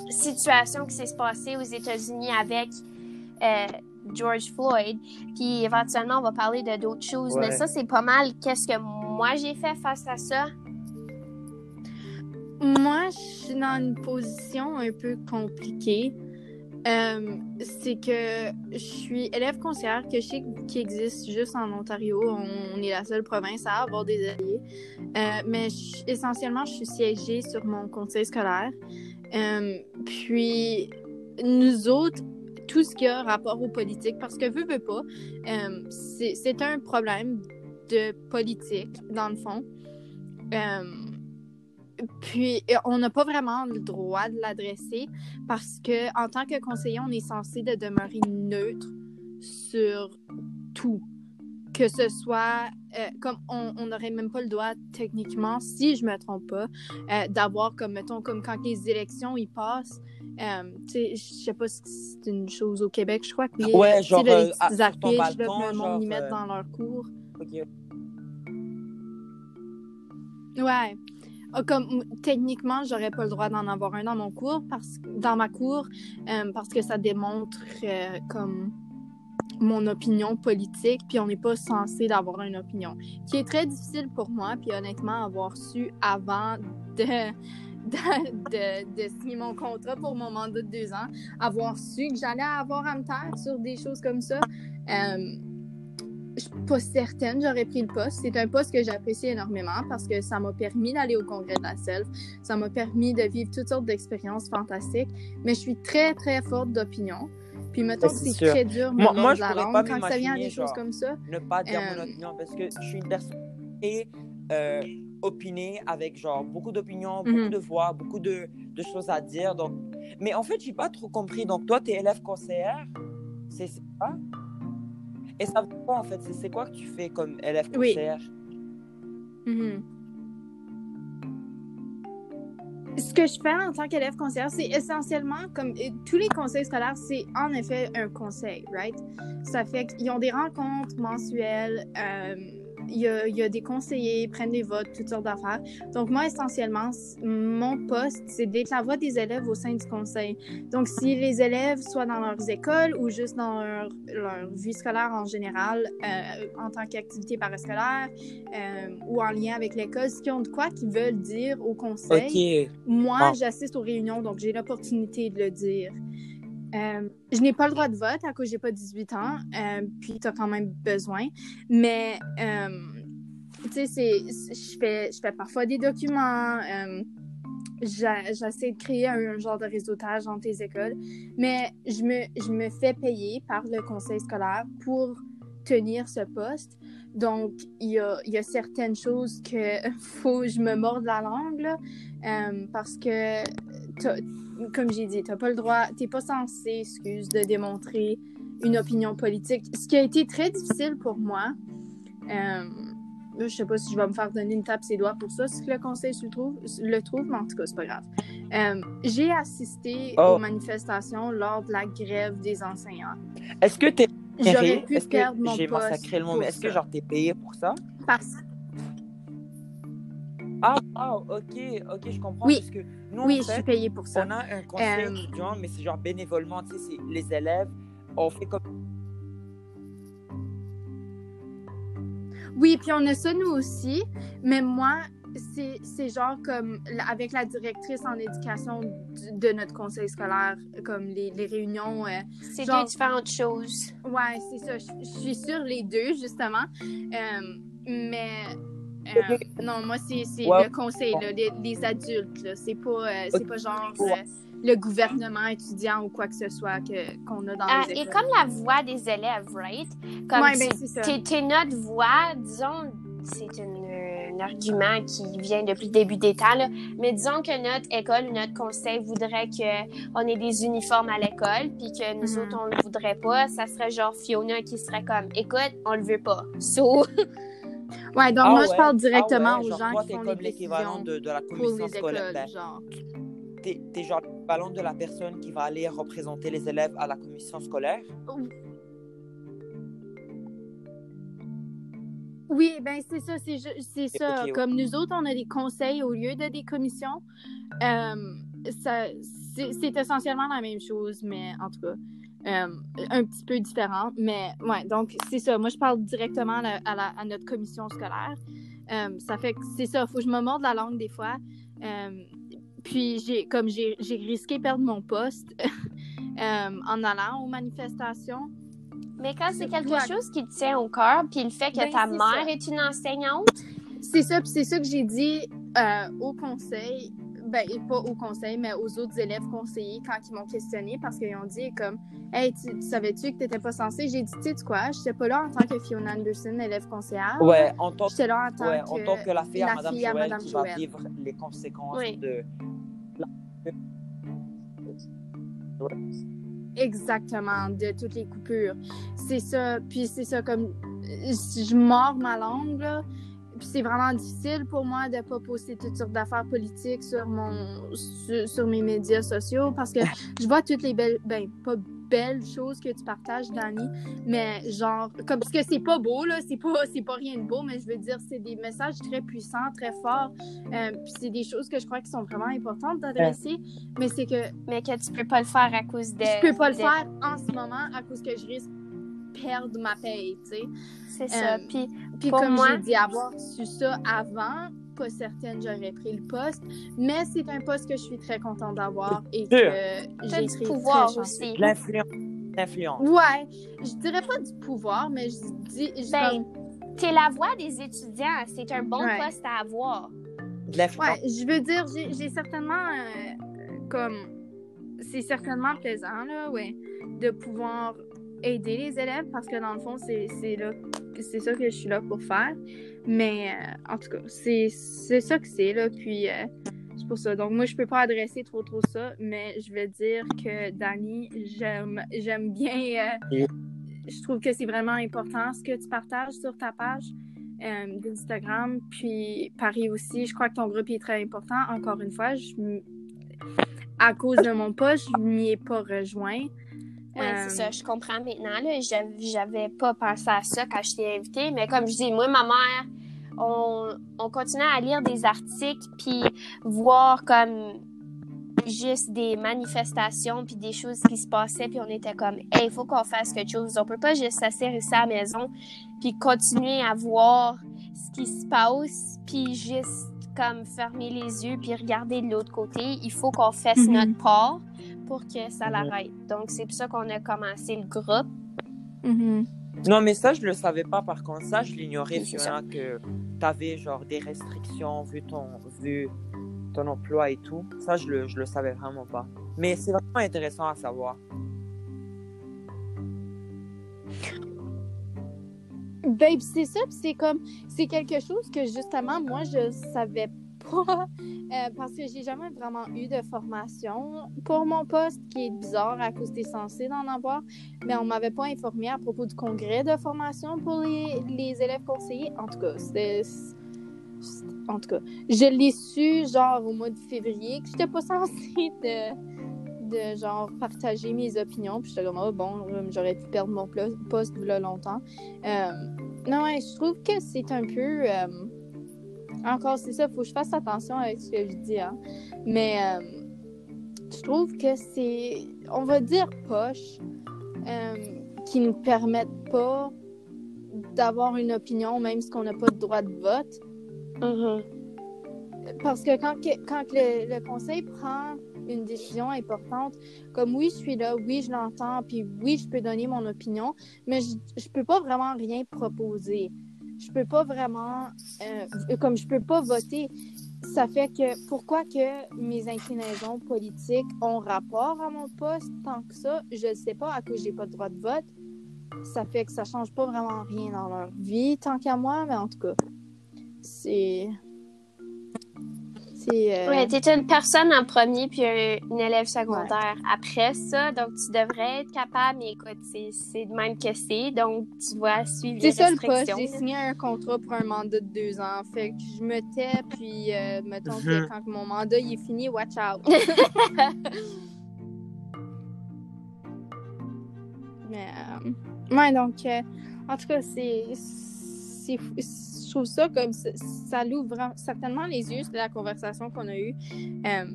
situation qui s'est passée aux États-Unis avec euh, George Floyd. Puis éventuellement, on va parler de d'autres choses. Mais ça, c'est pas mal. Qu'est-ce que moi j'ai fait face à ça? Moi, je suis dans une position un peu compliquée. Euh, c'est que je suis élève conseillère que je sais qui existe juste en Ontario. On, est la seule province à avoir des alliés. Euh, mais essentiellement, je suis siégée sur mon conseil scolaire. Euh, puis, nous autres, tout ce qui a rapport aux politiques, parce que veux, veux pas, c'est un problème de politique, dans le fond. Puis, on n'a pas vraiment le droit de l'adresser parce que en tant que conseiller, on est censé de demeurer neutre sur tout. Que ce soit, euh, comme on n'aurait même pas le droit, techniquement, si je me trompe pas, euh, d'avoir comme, mettons, comme quand les élections y passent, euh, tu sais, je sais pas si c'est une chose au Québec, je crois que oui. Ouais, genre, là, les petits affiches, le monde y mettre dans leur cours. Ouais. Ah, comme techniquement, j'aurais pas le droit d'en avoir un dans mon cours parce dans ma cour euh, parce que ça démontre euh, comme mon opinion politique, puis on n'est pas censé d'avoir une opinion, qui est très difficile pour moi, puis honnêtement, avoir su avant de, de, de, signer mon contrat pour mon mandat de deux ans, avoir su que j'allais avoir à me taire sur des choses comme ça. Euh, je suis pas certaine, j'aurais pris le poste. C'est un poste que j'apprécie énormément parce que ça m'a permis d'aller au congrès de la self, ça m'a permis de vivre toutes sortes d'expériences fantastiques, mais je suis très, très forte d'opinion. Puis mettons que c'est très dur moi, moi je la langue, pas quand ça vient à des choses comme ça. Ne pas dire mon euh, opinion parce que je suis une personne et euh, opinée avec genre beaucoup d'opinions, Mhm. beaucoup de voix, beaucoup de, de choses à dire. Donc... Mais en fait, j'ai pas trop compris. Donc toi, tu es élève conseillère, c'est ça? Et ça veut quoi en fait? C'est- quoi que tu fais comme élève Oui. conseillère? Mhm. Ce que je fais en tant qu'élève conseillère, c'est essentiellement comme tous les conseils scolaires, c'est en effet un conseil, right? Ça fait qu'ils ont des rencontres mensuelles, euh, il y, a, il y a des conseillers, ils prennent des votes, toutes sortes d'affaires. Donc, moi, essentiellement, mon poste, c'est d'être la voix des élèves au sein du conseil. Donc, si les élèves, soit dans leurs écoles ou juste dans leur, leur vie scolaire en général, euh, en tant qu'activité parascolaire, euh, ou en lien avec l'école, qu'ils ont de quoi qu'ils veulent dire au conseil. Moi, Ah. j'assiste aux réunions, donc j'ai l'opportunité de le dire. Euh, je n'ai pas le droit de vote à cause que j'ai pas 18 ans, euh, puis tu as quand même besoin. Mais, euh, tu sais, je fais, fais parfois des documents. J'essaie de créer un, genre de réseautage entre les écoles, mais je me, je me fais payer par le conseil scolaire pour tenir ce poste. Donc, il y a, y a certaines choses que faut je me morde la langue, parce que, comme j'ai dit, tu n'as pas le droit, tu n'es pas censé, excuse, de démontrer une opinion politique. Ce qui a été très difficile pour moi, euh, je sais pas si je vais me faire donner une tape ses doigts pour ça, si le conseil se le trouve, le trouve, mais en tout cas, c'est pas grave. Euh, j'ai assisté Oh. aux manifestations lors de la grève des enseignants. Est-ce que t'es J'aurais payé? pu perdre que mon j'ai poste massacré le pour mais est-ce que genre t'es payé pour ça? Parce Ah, ok, ok, je comprends. Oui. Parce que nous, oui, en je suis payée pour ça. on a un conseil Euh, étudiant, mais c'est genre bénévolement, tu sais, c'est les élèves, on fait comme... Oui, puis on a ça nous aussi, mais moi, c'est c'est genre comme avec la directrice en éducation du- de notre conseil scolaire, comme les, les réunions. euh, C'est Genre- deux différentes choses. ouais, c'est ça. Je je suis sur les deux, justement. Euh, mais. Euh, non, moi, c'est c'est Ouais. le conseil, là, les, les adultes. C'est pas, euh, c'est pas genre euh, le gouvernement étudiant ou quoi que ce soit que- qu'on a dans Ah, les et écoles. comme la voix des élèves, right? Comme Ouais, tu- ben, t'es, notre voix, disons, c'est un argument qui vient depuis le début des temps, là. mais disons que notre école ou notre conseil voudrait qu'on ait des uniformes à l'école, puis que nous Mhm. autres, on le voudrait pas, ça serait genre Fiona qui serait comme, écoute, on le veut pas. So, Ouais, donc Ah moi, ouais, je parle ah directement ouais, aux gens toi, qui font les comme l'équivalent de, de la commission scolaire. Ben, genre. t'es, t'es genre l'équivalent de la personne qui va aller représenter les élèves à la commission scolaire? Oui, ben c'est ça, c'est ça. Comme nous autres, on a des conseils au lieu de des commissions. Euh, ça, c'est essentiellement la même chose, mais en tout cas, euh, un petit peu différent. Mais ouais, donc c'est ça. Moi, je parle directement à, notre commission scolaire. Euh, ça fait que c'est ça. Faut que je me morde la langue des fois. Euh, puis, j'ai comme j'ai risqué perdre mon poste en allant aux manifestations. Mais quand c'est quelque chose qui te tient au cœur, puis le fait que ben, ta mère est une enseignante? C'est ça, puis c'est ça que j'ai dit au conseil ben, pas au conseil, mais aux autres élèves conseillers quand ils m'ont questionné parce qu'ils ont dit comme Hey, tu, savais-tu que tu n'étais pas censé? J'ai dit, tu sais quoi, je n'étais pas là en tant que Fiona Anderson, élève conseillère. Ouais, en tant, J'étais là en tant, ouais, que, en tant que la fille à Madame Joël qui va vivre les conséquences de. Exactement, de toutes les coupures. C'est ça, puis c'est ça, comme je mords ma langue, là c'est vraiment difficile pour moi de ne pas poster toutes sortes d'affaires politiques sur mon sur, mes médias sociaux parce que je vois toutes les belles ben pas belles choses que tu partages Dani mais genre comme parce que c'est pas beau là c'est pas c'est pas rien de beau mais je veux dire c'est des messages très puissants très forts euh, puis c'est des choses que je crois qui sont vraiment importantes d'adresser mais c'est que mais que tu peux pas le faire à cause de je peux pas le faire en ce moment à cause que je risque perdre ma paye, tu sais. C'est ça. Euh, puis, comme moi... j'ai dit, avoir su ça avant, pas certaine j'aurais pris le poste, mais c'est un poste que je suis très contente d'avoir et que j'ai du pouvoir aussi. L'influence. Ouais, je dirais pas du pouvoir, mais je dis. Je ben, t'es la voix des étudiants, c'est un bon poste à avoir. De l'influence. Ouais, je veux dire, j'ai certainement euh, comme c'est certainement plaisant là, ouais, de pouvoir aider les élèves parce que dans le fond, c'est c'est ça que je suis là pour faire. Mais euh, en tout cas, c'est ça que c'est là. Puis euh, c'est pour ça. Donc moi, je peux pas adresser trop trop ça, mais je vais dire que Dani, j'aime bien. Euh, je trouve que c'est vraiment important ce que tu partages sur ta page. d'Instagram, puis Paris aussi. Je crois que ton groupe est très important. Encore une fois, je, à cause de mon poste, je m'y ai pas rejoint. Oui, c'est ça, euh, je comprends maintenant. J'avais pas pensé à ça quand je t'ai invitée, mais comme je dis, moi, ma mère, on, on continuait à lire des articles puis voir comme juste des manifestations puis des choses qui se passaient puis on était comme hey, il faut qu'on fasse quelque chose on peut pas juste s'asseoir ici à la maison puis continuer à voir ce qui se passe puis juste comme fermer les yeux puis regarder de l'autre côté il faut qu'on fasse mm-hmm. notre part pour que ça l'arrête. Donc, c'est pour ça qu'on a commencé le groupe. Mm-hmm. Non, mais ça, je le savais pas par contre. Ça, je l'ignorais, Fiona, que tu avais genre des restrictions vu ton, vu ton emploi et tout. Ça, je le, je le savais vraiment pas. Mais c'est vraiment intéressant à savoir. Babe, c'est ça, c'est comme, c'est quelque chose que justement, moi, je savais euh, parce que j'ai jamais vraiment eu de formation pour mon poste, qui est bizarre à cause des censé d'en avoir, mais on m'avait pas informé à propos du congrès de formation pour les, élèves conseillers. En tout cas, c'était. En tout cas, je l'ai su genre au mois de février que j'étais pas censée de de genre partager mes opinions. Puis j'étais comme, oh, bon, j'aurais pu perdre mon poste là longtemps. Euh, non, je trouve que c'est un peu. Euh, encore, c'est ça, il faut que je fasse attention avec ce que je dis. Hein. Mais euh, je trouve que c'est, on va dire, poche, euh, qui ne permettent pas d'avoir une opinion, même si on n'a pas de droit de vote. Mm-hmm. Parce que quand, quand le, conseil prend une décision importante, comme oui, je suis là, oui, je l'entends, puis oui, je peux donner mon opinion, mais je ne peux pas vraiment rien proposer je peux pas vraiment, euh, comme je peux pas voter, ça fait que pourquoi que mes inclinaisons politiques ont rapport à mon poste tant que ça, je ne sais pas à cause j'ai pas de droit de vote. Ça fait que ça change pas vraiment rien dans leur vie tant qu'à moi, mais en tout cas, c'est euh... Oui, t'es une personne en premier puis un, élève secondaire après ça, donc tu devrais être capable, mais écoute, c'est de même que c'est, donc tu dois suivre les restrictions. C'est ça le J'ai signé un contrat pour un mandat de deux ans, fait que je me tais, puis euh, mettons que quand mon mandat il est fini, watch out. mais, euh, ouais, donc, euh, en tout cas, c'est je trouve ça comme ça, ça l'ouvre certainement les yeux de la conversation qu'on a eue. Euh,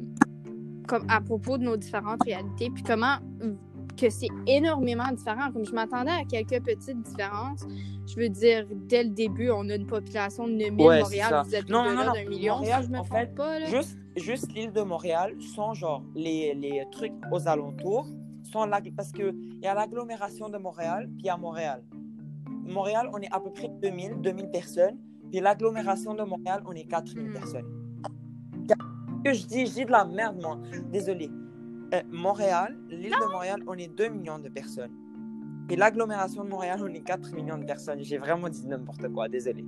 comme à propos de nos différentes réalités, puis comment que c'est énormément différent. Comme je m'attendais à quelques petites différences. Je veux dire, dès le début, on a une population de 9000 Ouais, Montréal, vous êtes Non, non, non, d'un million, Montréal, si je me en fait, pas. Là. Juste, juste l'île de Montréal, sans genre les, les trucs aux alentours, sans l'ag- parce qu'il y a l'agglomération de Montréal, puis à Montréal. Montréal, on est à peu près 2000, 2000 personnes, puis l'agglomération de Montréal, on est 4000 Hmm. personnes. Que je dis, je dis de la merde, moi. Désolé. Euh, Montréal, l'île de Montréal, on est 2 millions de personnes. Et l'agglomération de Montréal, on est 4 millions de personnes. J'ai vraiment dit n'importe quoi, désolé.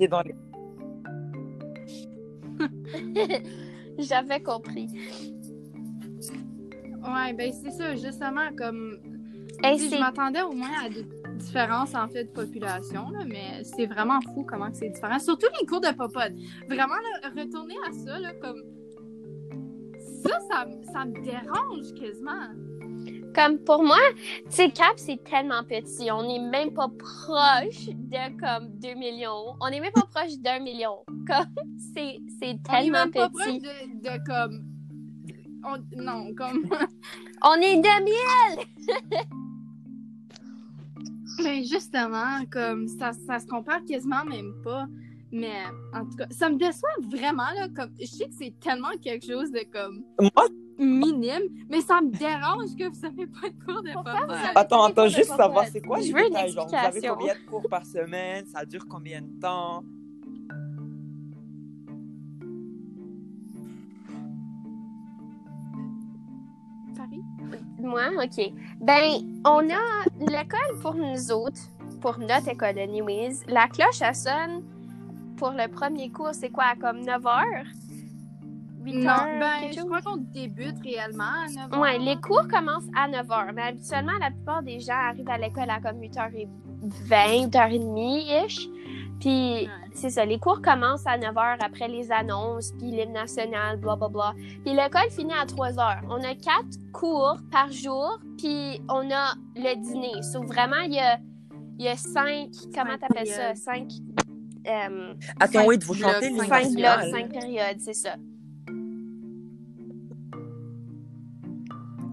C'est dans les... J'avais compris. Ouais, ben c'est ça, justement, comme. Hey, c'est- je m'attendais au moins à des différences en fait de population, là, mais c'est vraiment fou comment c'est différent. Surtout les cours de popote. Vraiment, là, retourner à ça, là, comme. Ça, ça, me dérange quasiment. Comme pour moi, tu sais, Cap, c'est tellement petit. On n'est même pas proche de comme 2 millions. On n'est même pas proche d'un million. Comme, c'est, c'est On est tellement même pas proche petit. de, de comme. on- non, comme. On est 2000! Mais justement, comme ça, ça se compare quasiment même pas. Mais en tout cas, ça me déçoit vraiment, là. Comme, je sais que c'est tellement quelque chose de comme Moi, minime, mais ça me dérange que vous avez pas de cours de papa. Attends, attends, juste savoir, c'est quoi Je veux une détails? Genre, vous avez explication. combien de cours par semaine? Ça dure combien de temps? Moi, OK. Ben, on a l'école pour nous autres, pour notre école de Louise. La cloche, elle sonne pour le premier cours, c'est quoi, comme 9 heures? 8 Non, heures? ben, je chose? crois qu'on débute réellement à 9 h. Ouais, les cours commencent à 9 h. Mais habituellement, la plupart des gens arrivent à l'école à comme 8h20, 8h30-ish. Puis, c'est ça, les cours commencent à 9 h après les annonces, puis l'hymne national, blablabla. Puis l'école finit à 3 h. On a quatre cours par jour, puis on a le dîner. So, vraiment, il y a, il y a cinq, comment t'appelles ça? Cinq, euh, Attends, Cinq oui, vous blocs, chantez cinq l'hymne cinq blocs, blocs, cinq périodes, c'est ça.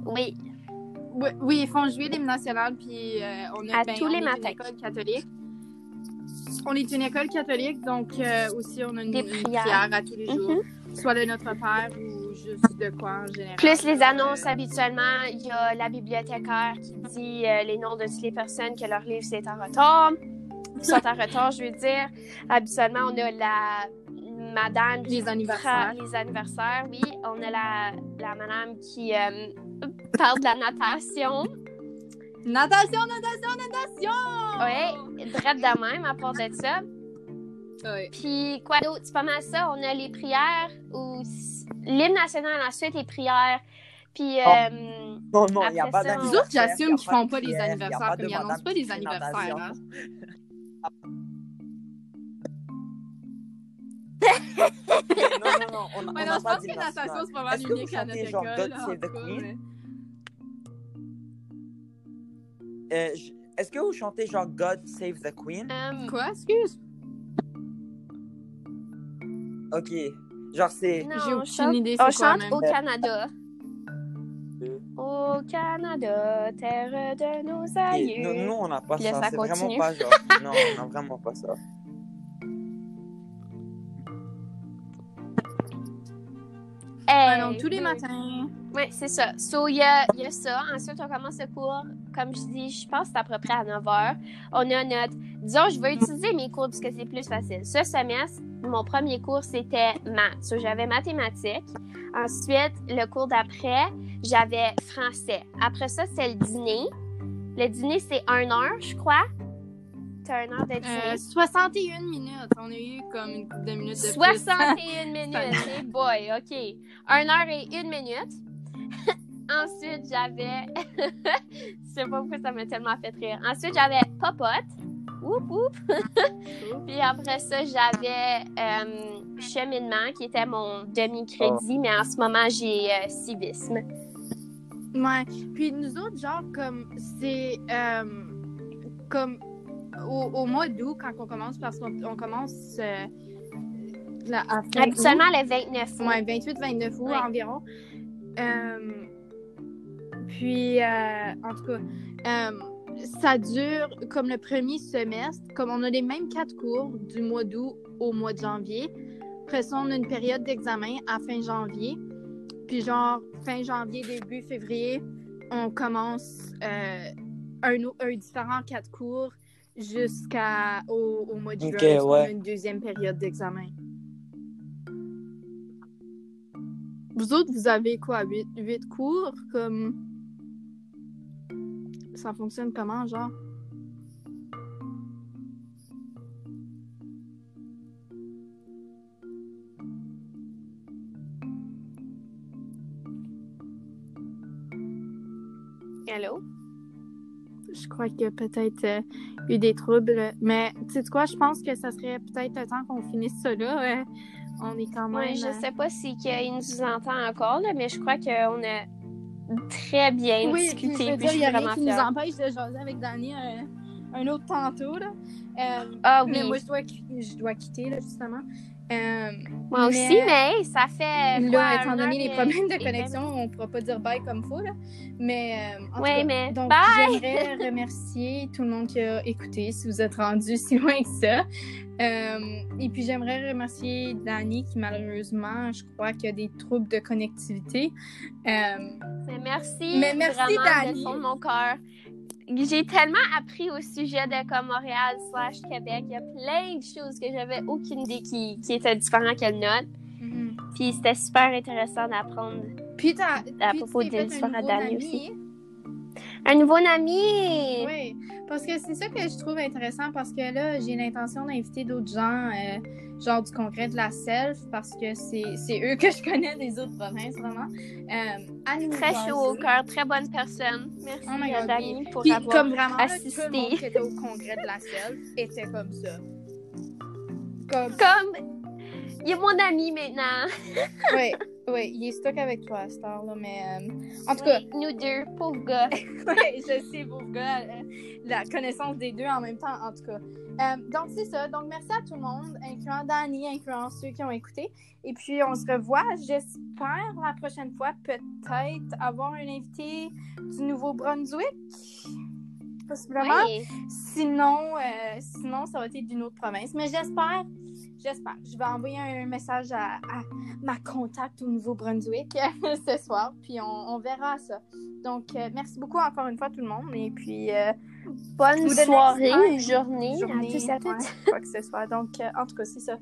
Oui, Oui, oui, ils font jouer l'hymne national, puis euh, on a À ben, tous on les matins. une école catholique. On est une école catholique, donc euh, aussi on a une, prières. prière à tous les jours, soit de notre Père ou juste de quoi en général. Plus les annonces, habituellement, il y a la bibliothécaire qui dit euh, les noms de toutes les personnes que leur livre c'est en retard. Sont en retard, je veux dire. Habituellement, on a la madame qui Les anniversaires. les anniversaires, oui. On a la, la madame qui euh, parle de la natation. Natation, natation, natation! Oui, drette de même à part de ça. Ouais. Puis quoi d'autre? C'est pas mal ça. On a les prières ou l'hymne national ensuite les prières. Puis euh, Non, non, il n'y a pas d'anniversaire. Les autres, j'assume qu'ils font pas les anniversaires, comme ils annoncent madame pas les anniversaires. hein. non, non, non, on on Ouais, n'a non, je pas pense que le natation, c'est pas mal unique à notre école. Euh, Est-ce que vous chantez genre God Save the Queen? euh, Quoi, excuse? Ok. Genre c'est. non, J'ai on aucune chante, idée on chante même. au Canada. Euh. Au Canada, terre de nos aïeux. Nous, nous, on n'a pas là, ça. ça C'est vraiment pas genre. Non, on n'a vraiment pas ça. Hey, Ouais, tous les oui. matins. Oui, c'est ça. So, il y a, il y a ça. Ensuite, on commence le cours, comme je dis, je pense que c'est à peu près à 9 h. On a notre. Disons, je vais utiliser mes cours parce que c'est plus facile. Ce semestre, mon premier cours, c'était maths. So, j'avais mathématiques. Ensuite, le cours d'après, j'avais français. Après ça, c'est le dîner. Le dîner, c'est 1 heure, je crois. T'as 1 heure de dîner? Euh, 61 minutes. On a eu comme une couple de minutes de plus. 61 minutes, hey boy, ok. 1 heure et 1 minute. Ensuite, j'avais. Je sais pas pourquoi ça m'a tellement fait rire. Ensuite, j'avais Popote. Oup, oup. Puis après ça, j'avais euh, Cheminement, qui était mon demi-crédit, mais en ce moment, j'ai euh, Civisme. Ouais. Puis nous autres, genre, comme, c'est euh, comme au, au mois d'août, quand on commence, parce qu'on on commence euh, la, à fin Habituellement, le 29 août. Ouais, 28-29 août Ouais. environ. Euh, puis, euh, en tout cas, euh, ça dure comme le premier semestre, comme on a les mêmes quatre cours du mois d'août au mois de janvier. Après ça, on a une période d'examen à fin janvier. Puis, genre, fin janvier, début février, on commence euh, un, un différent quatre cours jusqu'au au mois de juin. A une deuxième période d'examen. Vous autres, vous avez quoi, huit, huit cours? Comme? Ça fonctionne comment, genre? Allô? Je crois qu'il y a peut-être euh, eu des troubles. Mais, tu sais quoi, je pense que ça serait peut-être le temps qu'on finisse ça là. Euh, on est quand même. Ouais, je euh, sais pas si qu'il nous entend encore, là, mais je crois qu'on a très bien Oui, discuté. je puis suis y a rien vraiment qui nous empêche de jaser avec Dani un, un autre tantôt, là. Euh, Ah oui, Mais moi, je dois, je dois quitter, là, justement. Euh, moi aussi, mais- mais ça fait. Là, quoi, étant donné les problèmes de connexion, on pourra pas dire bye comme faut, là. Mais, euh, en tout Ouais, cas, mais donc, j'aimerais remercier tout le monde qui a écouté, si vous êtes rendu si loin que ça. Euh, et puis, j'aimerais remercier Dani, qui malheureusement, je crois qu'il y a des troubles de connectivité. Euh, Mais merci. Mais merci, Dani. de fond de mon cœur. J'ai tellement appris au sujet de comme Montréal slash Québec. Il y a plein de choses que j'avais aucune idée qui, qui étaient différentes que le nôtre. mhm. Puis c'était super intéressant d'apprendre À propos nouveau Dani ami. aussi. Un nouveau ami. Oui, parce que c'est ça que je trouve intéressant parce que là, j'ai l'intention d'inviter d'autres gens, euh, genre du congrès de la self, parce que c'est eux que je connais des autres provinces, vraiment. Euh, Très chaud au cœur, très bonne personne. Merci Oh Dani pour Puis avoir comme vraiment, assisté. tout le monde qui était au congrès de la self était comme ça. Comme, Comme, il y a mon ami maintenant. oui, oui, il est stock avec toi à cette heure-là, mais euh, en tout cas, Oui, nous deux, pauvres gars. Oui, je sais, pauvre gars, euh, la connaissance des deux en même temps, en tout cas. Euh, donc, c'est ça. Donc, merci à tout le monde, incluant Dani, incluant ceux qui ont écouté. Et puis, on se revoit, j'espère, la prochaine fois, peut-être avoir un invité du Nouveau-Brunswick. Oui. Sinon, euh, sinon, ça va être d'une autre province. Mais j'espère, j'espère. Je vais envoyer un message à, à ma contact au Nouveau-Brunswick ce soir, puis on, on verra ça. Donc, euh, merci beaucoup encore une fois tout le monde. Et puis, euh, Bonne soirée ou journée, journée, à tous et à toutes. ouais, quoi que ce soit. Donc, euh, en tout cas, c'est ça.